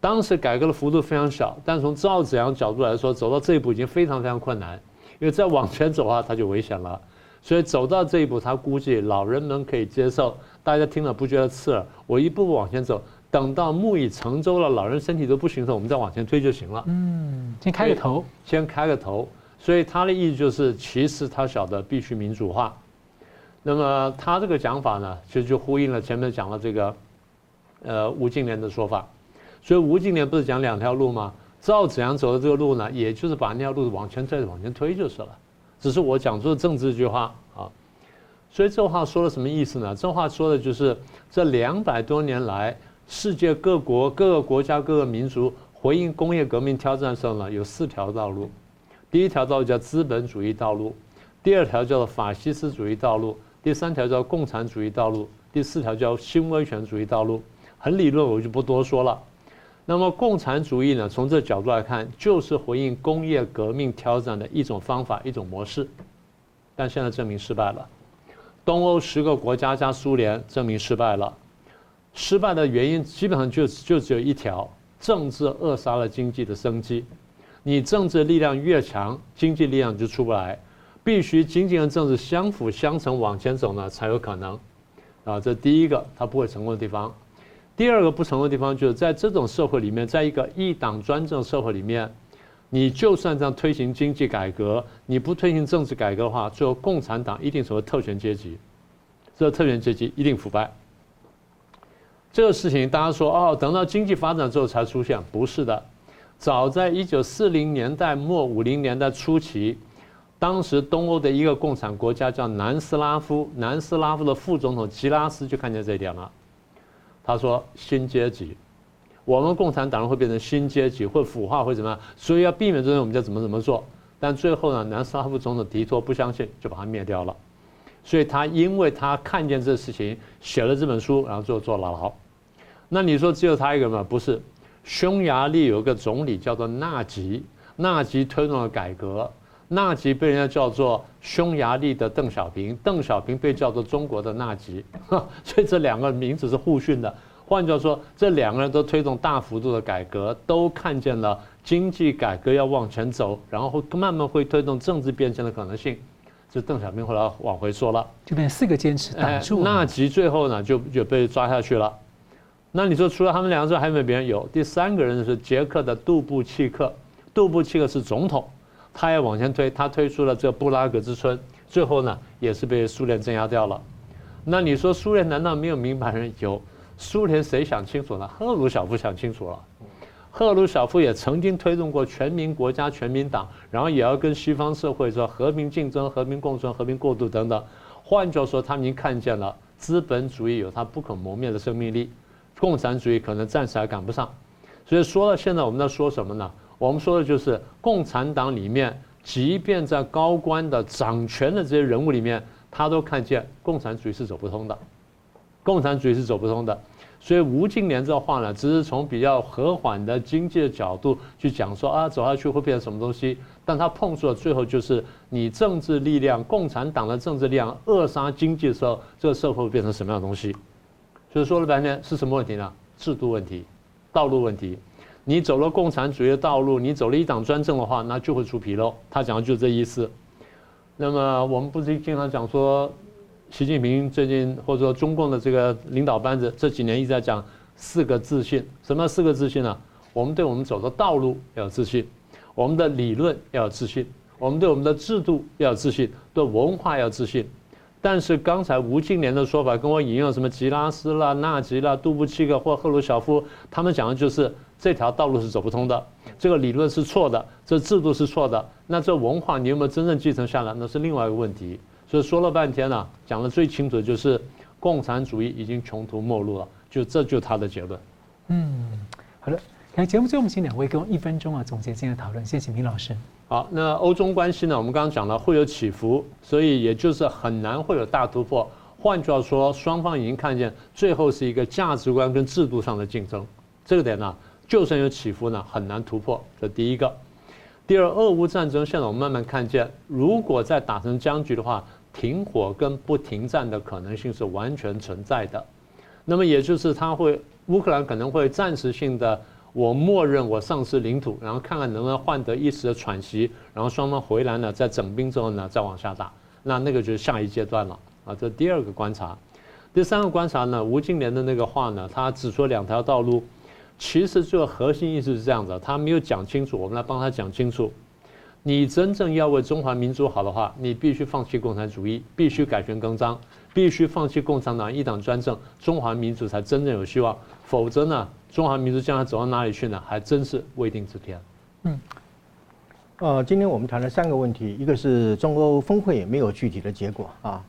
当时改革的幅度非常小，但从赵紫阳角度来说，走到这一步已经非常非常困难，因为再往前走的话，他就危险了。所以走到这一步，他估计老人们可以接受，大家听了不觉得刺耳。我一步步往前走，等到木已成舟了，老人身体都不行的时候，我们再往前推就行了。嗯，先开个头，先开个头。所以他的意思就是，其实他晓得必须民主化。那么他这个讲法呢，其实就呼应了前面讲的这个，呃，吴敬琏的说法。所以吴敬琏不是讲两条路吗？赵紫阳走的这个路呢，也就是把那条路往前再往前推就是了。只是我讲出的政治这句话啊。所以这话说的什么意思呢？这话说的就是这两百多年来，世界各国各个国家各个民族回应工业革命挑战的时候呢，有四条道路。第一条道路叫资本主义道路，第二条叫做法西斯主义道路，第三条叫共产主义道路，第四条叫新威权主义道路。很理论，我就不多说了。那么共产主义呢，从这角度来看，就是回应工业革命挑战的一种方法、一种模式。但现在证明失败了。东欧十个国家加苏联证明失败了。失败的原因基本上就就只有一条：政治扼杀了经济的生机。你政治力量越强，经济力量就出不来，必须经济和政治相辅相成往前走呢，才有可能。啊，这第一个它不会成功的地方。第二个不成功的地方就是在这种社会里面，在一个一党专政社会里面，你就算这样推行经济改革，你不推行政治改革的话，最后共产党一定成为特权阶级，这特权阶级一定腐败。这个事情大家说哦，等到经济发展之后才出现，不是的。早在一九四零年代末五零年代初期，当时东欧的一个共产国家叫南斯拉夫，南斯拉夫的副总统吉拉斯就看见这一点了。他说：“新阶级，我们共产党人会变成新阶级，会腐化，会怎么样？所以要避免这种，我们就怎么怎么做。但最后呢，南斯拉夫总统提托不相信，就把它灭掉了。所以他因为他看见这事情，写了这本书，然后最后坐牢。那你说只有他一个吗？不是。”匈牙利有个总理叫做纳吉，纳吉推动了改革，纳吉被人家叫做匈牙利的邓小平，邓小平被叫做中国的纳吉，所以这两个名字是互训的。换句话说，这两个人都推动大幅度的改革，都看见了经济改革要往前走，然后慢慢会推动政治变迁的可能性。这邓小平后来往回说了，就变四个坚持挡住。纳吉最后呢就就被抓下去了。那你说除了他们两个之外，还有没有别人？有第三个人是捷克的杜布契克，杜布契克是总统，他也往前推，他推出了这个布拉格之春，最后呢也是被苏联镇压掉了。那你说苏联难道没有明白人？有，苏联谁想清楚了？赫鲁晓夫想清楚了。赫鲁晓夫也曾经推动过全民国家、全民党，然后也要跟西方社会说和平竞争、和平共存、和平过渡等等。换句话说，他们已经看见了资本主义有它不可磨灭的生命力。共产主义可能暂时还赶不上，所以说到，现在我们在说什么呢？我们说的就是共产党里面，即便在高官的掌权的这些人物里面，他都看见共产主义是走不通的，共产主义是走不通的。所以吴敬琏这话呢，只是从比较和缓的经济的角度去讲说啊，走下去会变成什么东西？但他碰触了最后就是你政治力量，共产党的政治力量扼杀经济的时候，这个社会会变成什么样的东西？所以说了半天是什么问题呢？制度问题，道路问题。你走了共产主义的道路，你走了一党专政的话，那就会出纰漏。他讲的就是这意思。那么我们不是经常讲说，习近平最近或者说中共的这个领导班子这几年一直在讲四个自信。什么四个自信呢？我们对我们走的道路要有自信，我们的理论要有自信，我们对我们的制度要有自信，对文化要自信。但是刚才吴敬琏的说法跟我引用什么吉拉斯啦、纳吉啦、杜布契克或赫鲁晓夫，他们讲的就是这条道路是走不通的，这个理论是错的，这制度是错的。那这文化你有没有真正继承下来？那是另外一个问题。所以说了半天呢、啊，讲的最清楚的就是共产主义已经穷途末路了，就这就是他的结论。嗯，好的。来节目最后，我们请两位给我一分钟啊总结今天的讨论。谢谢明老师。好，那欧中关系呢？我们刚刚讲了会有起伏，所以也就是很难会有大突破。换句话说，双方已经看见最后是一个价值观跟制度上的竞争。这个点呢，就算有起伏呢，很难突破。这第一个。第二，俄乌战争现在我们慢慢看见，如果再打成僵局的话，停火跟不停战的可能性是完全存在的。那么也就是他会乌克兰可能会暂时性的。我默认我丧失领土，然后看看能不能换得一时的喘息，然后双方回来呢，在整兵之后呢，再往下打，那那个就是下一阶段了啊。这第二个观察。第三个观察呢，吴敬琏的那个话呢，他只说两条道路，其实最后核心意思是这样子，他没有讲清楚，我们来帮他讲清楚。你真正要为中华民族好的话，你必须放弃共产主义，必须改弦更张，必须放弃共产党一党专政，中华民族才真正有希望。否则呢，中华民族将来走到哪里去呢？还真是未定之天。嗯，呃，今天我们谈了三个问题，一个是中欧峰会也没有具体的结果啊，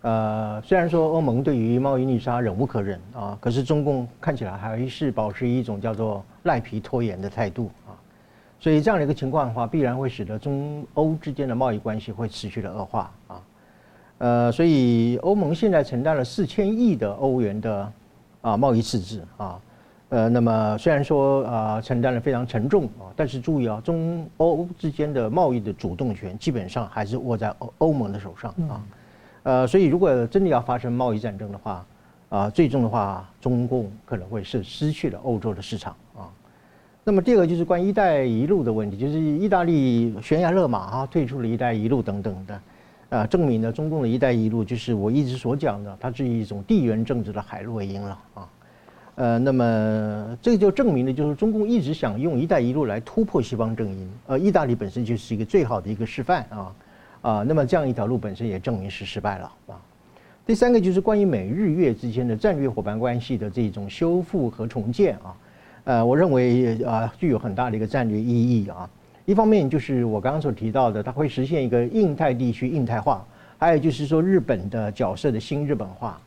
呃，虽然说欧盟对于贸易逆差忍无可忍啊，可是中共看起来还是保持一种叫做赖皮拖延的态度啊。所以这样的一个情况的话，必然会使得中欧之间的贸易关系会持续的恶化啊。呃，所以欧盟现在承担了四千亿的欧元的啊贸易赤字啊。呃，那么虽然说啊承担了非常沉重啊，但是注意啊，中欧之间的贸易的主动权基本上还是握在欧欧盟的手上啊。呃，所以如果真的要发生贸易战争的话啊，最终的话，中共可能会是失去了欧洲的市场啊。那么第二个就是关于“一带一路”的问题，就是意大利悬崖勒马啊，退出了一带一路等等的，啊，证明了中共的一带一路就是我一直所讲的，它是一种地缘政治的海洛因了啊，呃，那么这个就证明了，就是中共一直想用“一带一路”来突破西方阵营，呃，意大利本身就是一个最好的一个示范啊，啊，那么这样一条路本身也证明是失败了啊。第三个就是关于美日越之间的战略伙伴关系的这种修复和重建啊。呃，我认为啊，具有很大的一个战略意义啊。一方面就是我刚刚所提到的，它会实现一个印太地区印太化，还有就是说日本的角色的新日本化。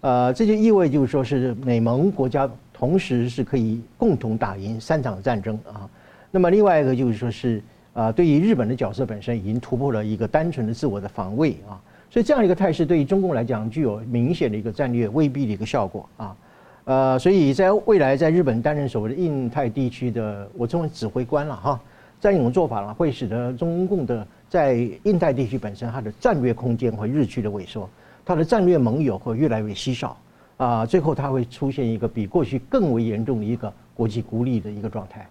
呃，这就意味就是说是美盟国家同时是可以共同打赢三场战争啊。那么另外一个就是说是啊，对于日本的角色本身已经突破了一个单纯的自我的防卫啊。所以这样一个态势对于中共来讲具有明显的一个战略威逼的一个效果啊。呃，所以在未来，在日本担任所谓的印太地区的，我称为指挥官了哈，这样一种做法呢，会使得中共的在印太地区本身它的战略空间会日趋的萎缩，它的战略盟友会越来越稀少，啊，最后它会出现一个比过去更为严重的一个国际孤立的一个状态。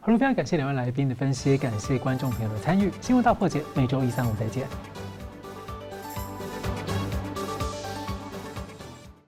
好了，非常感谢两位来宾的分析，感谢观众朋友的参与。新闻大破解，每周一、三、五再见。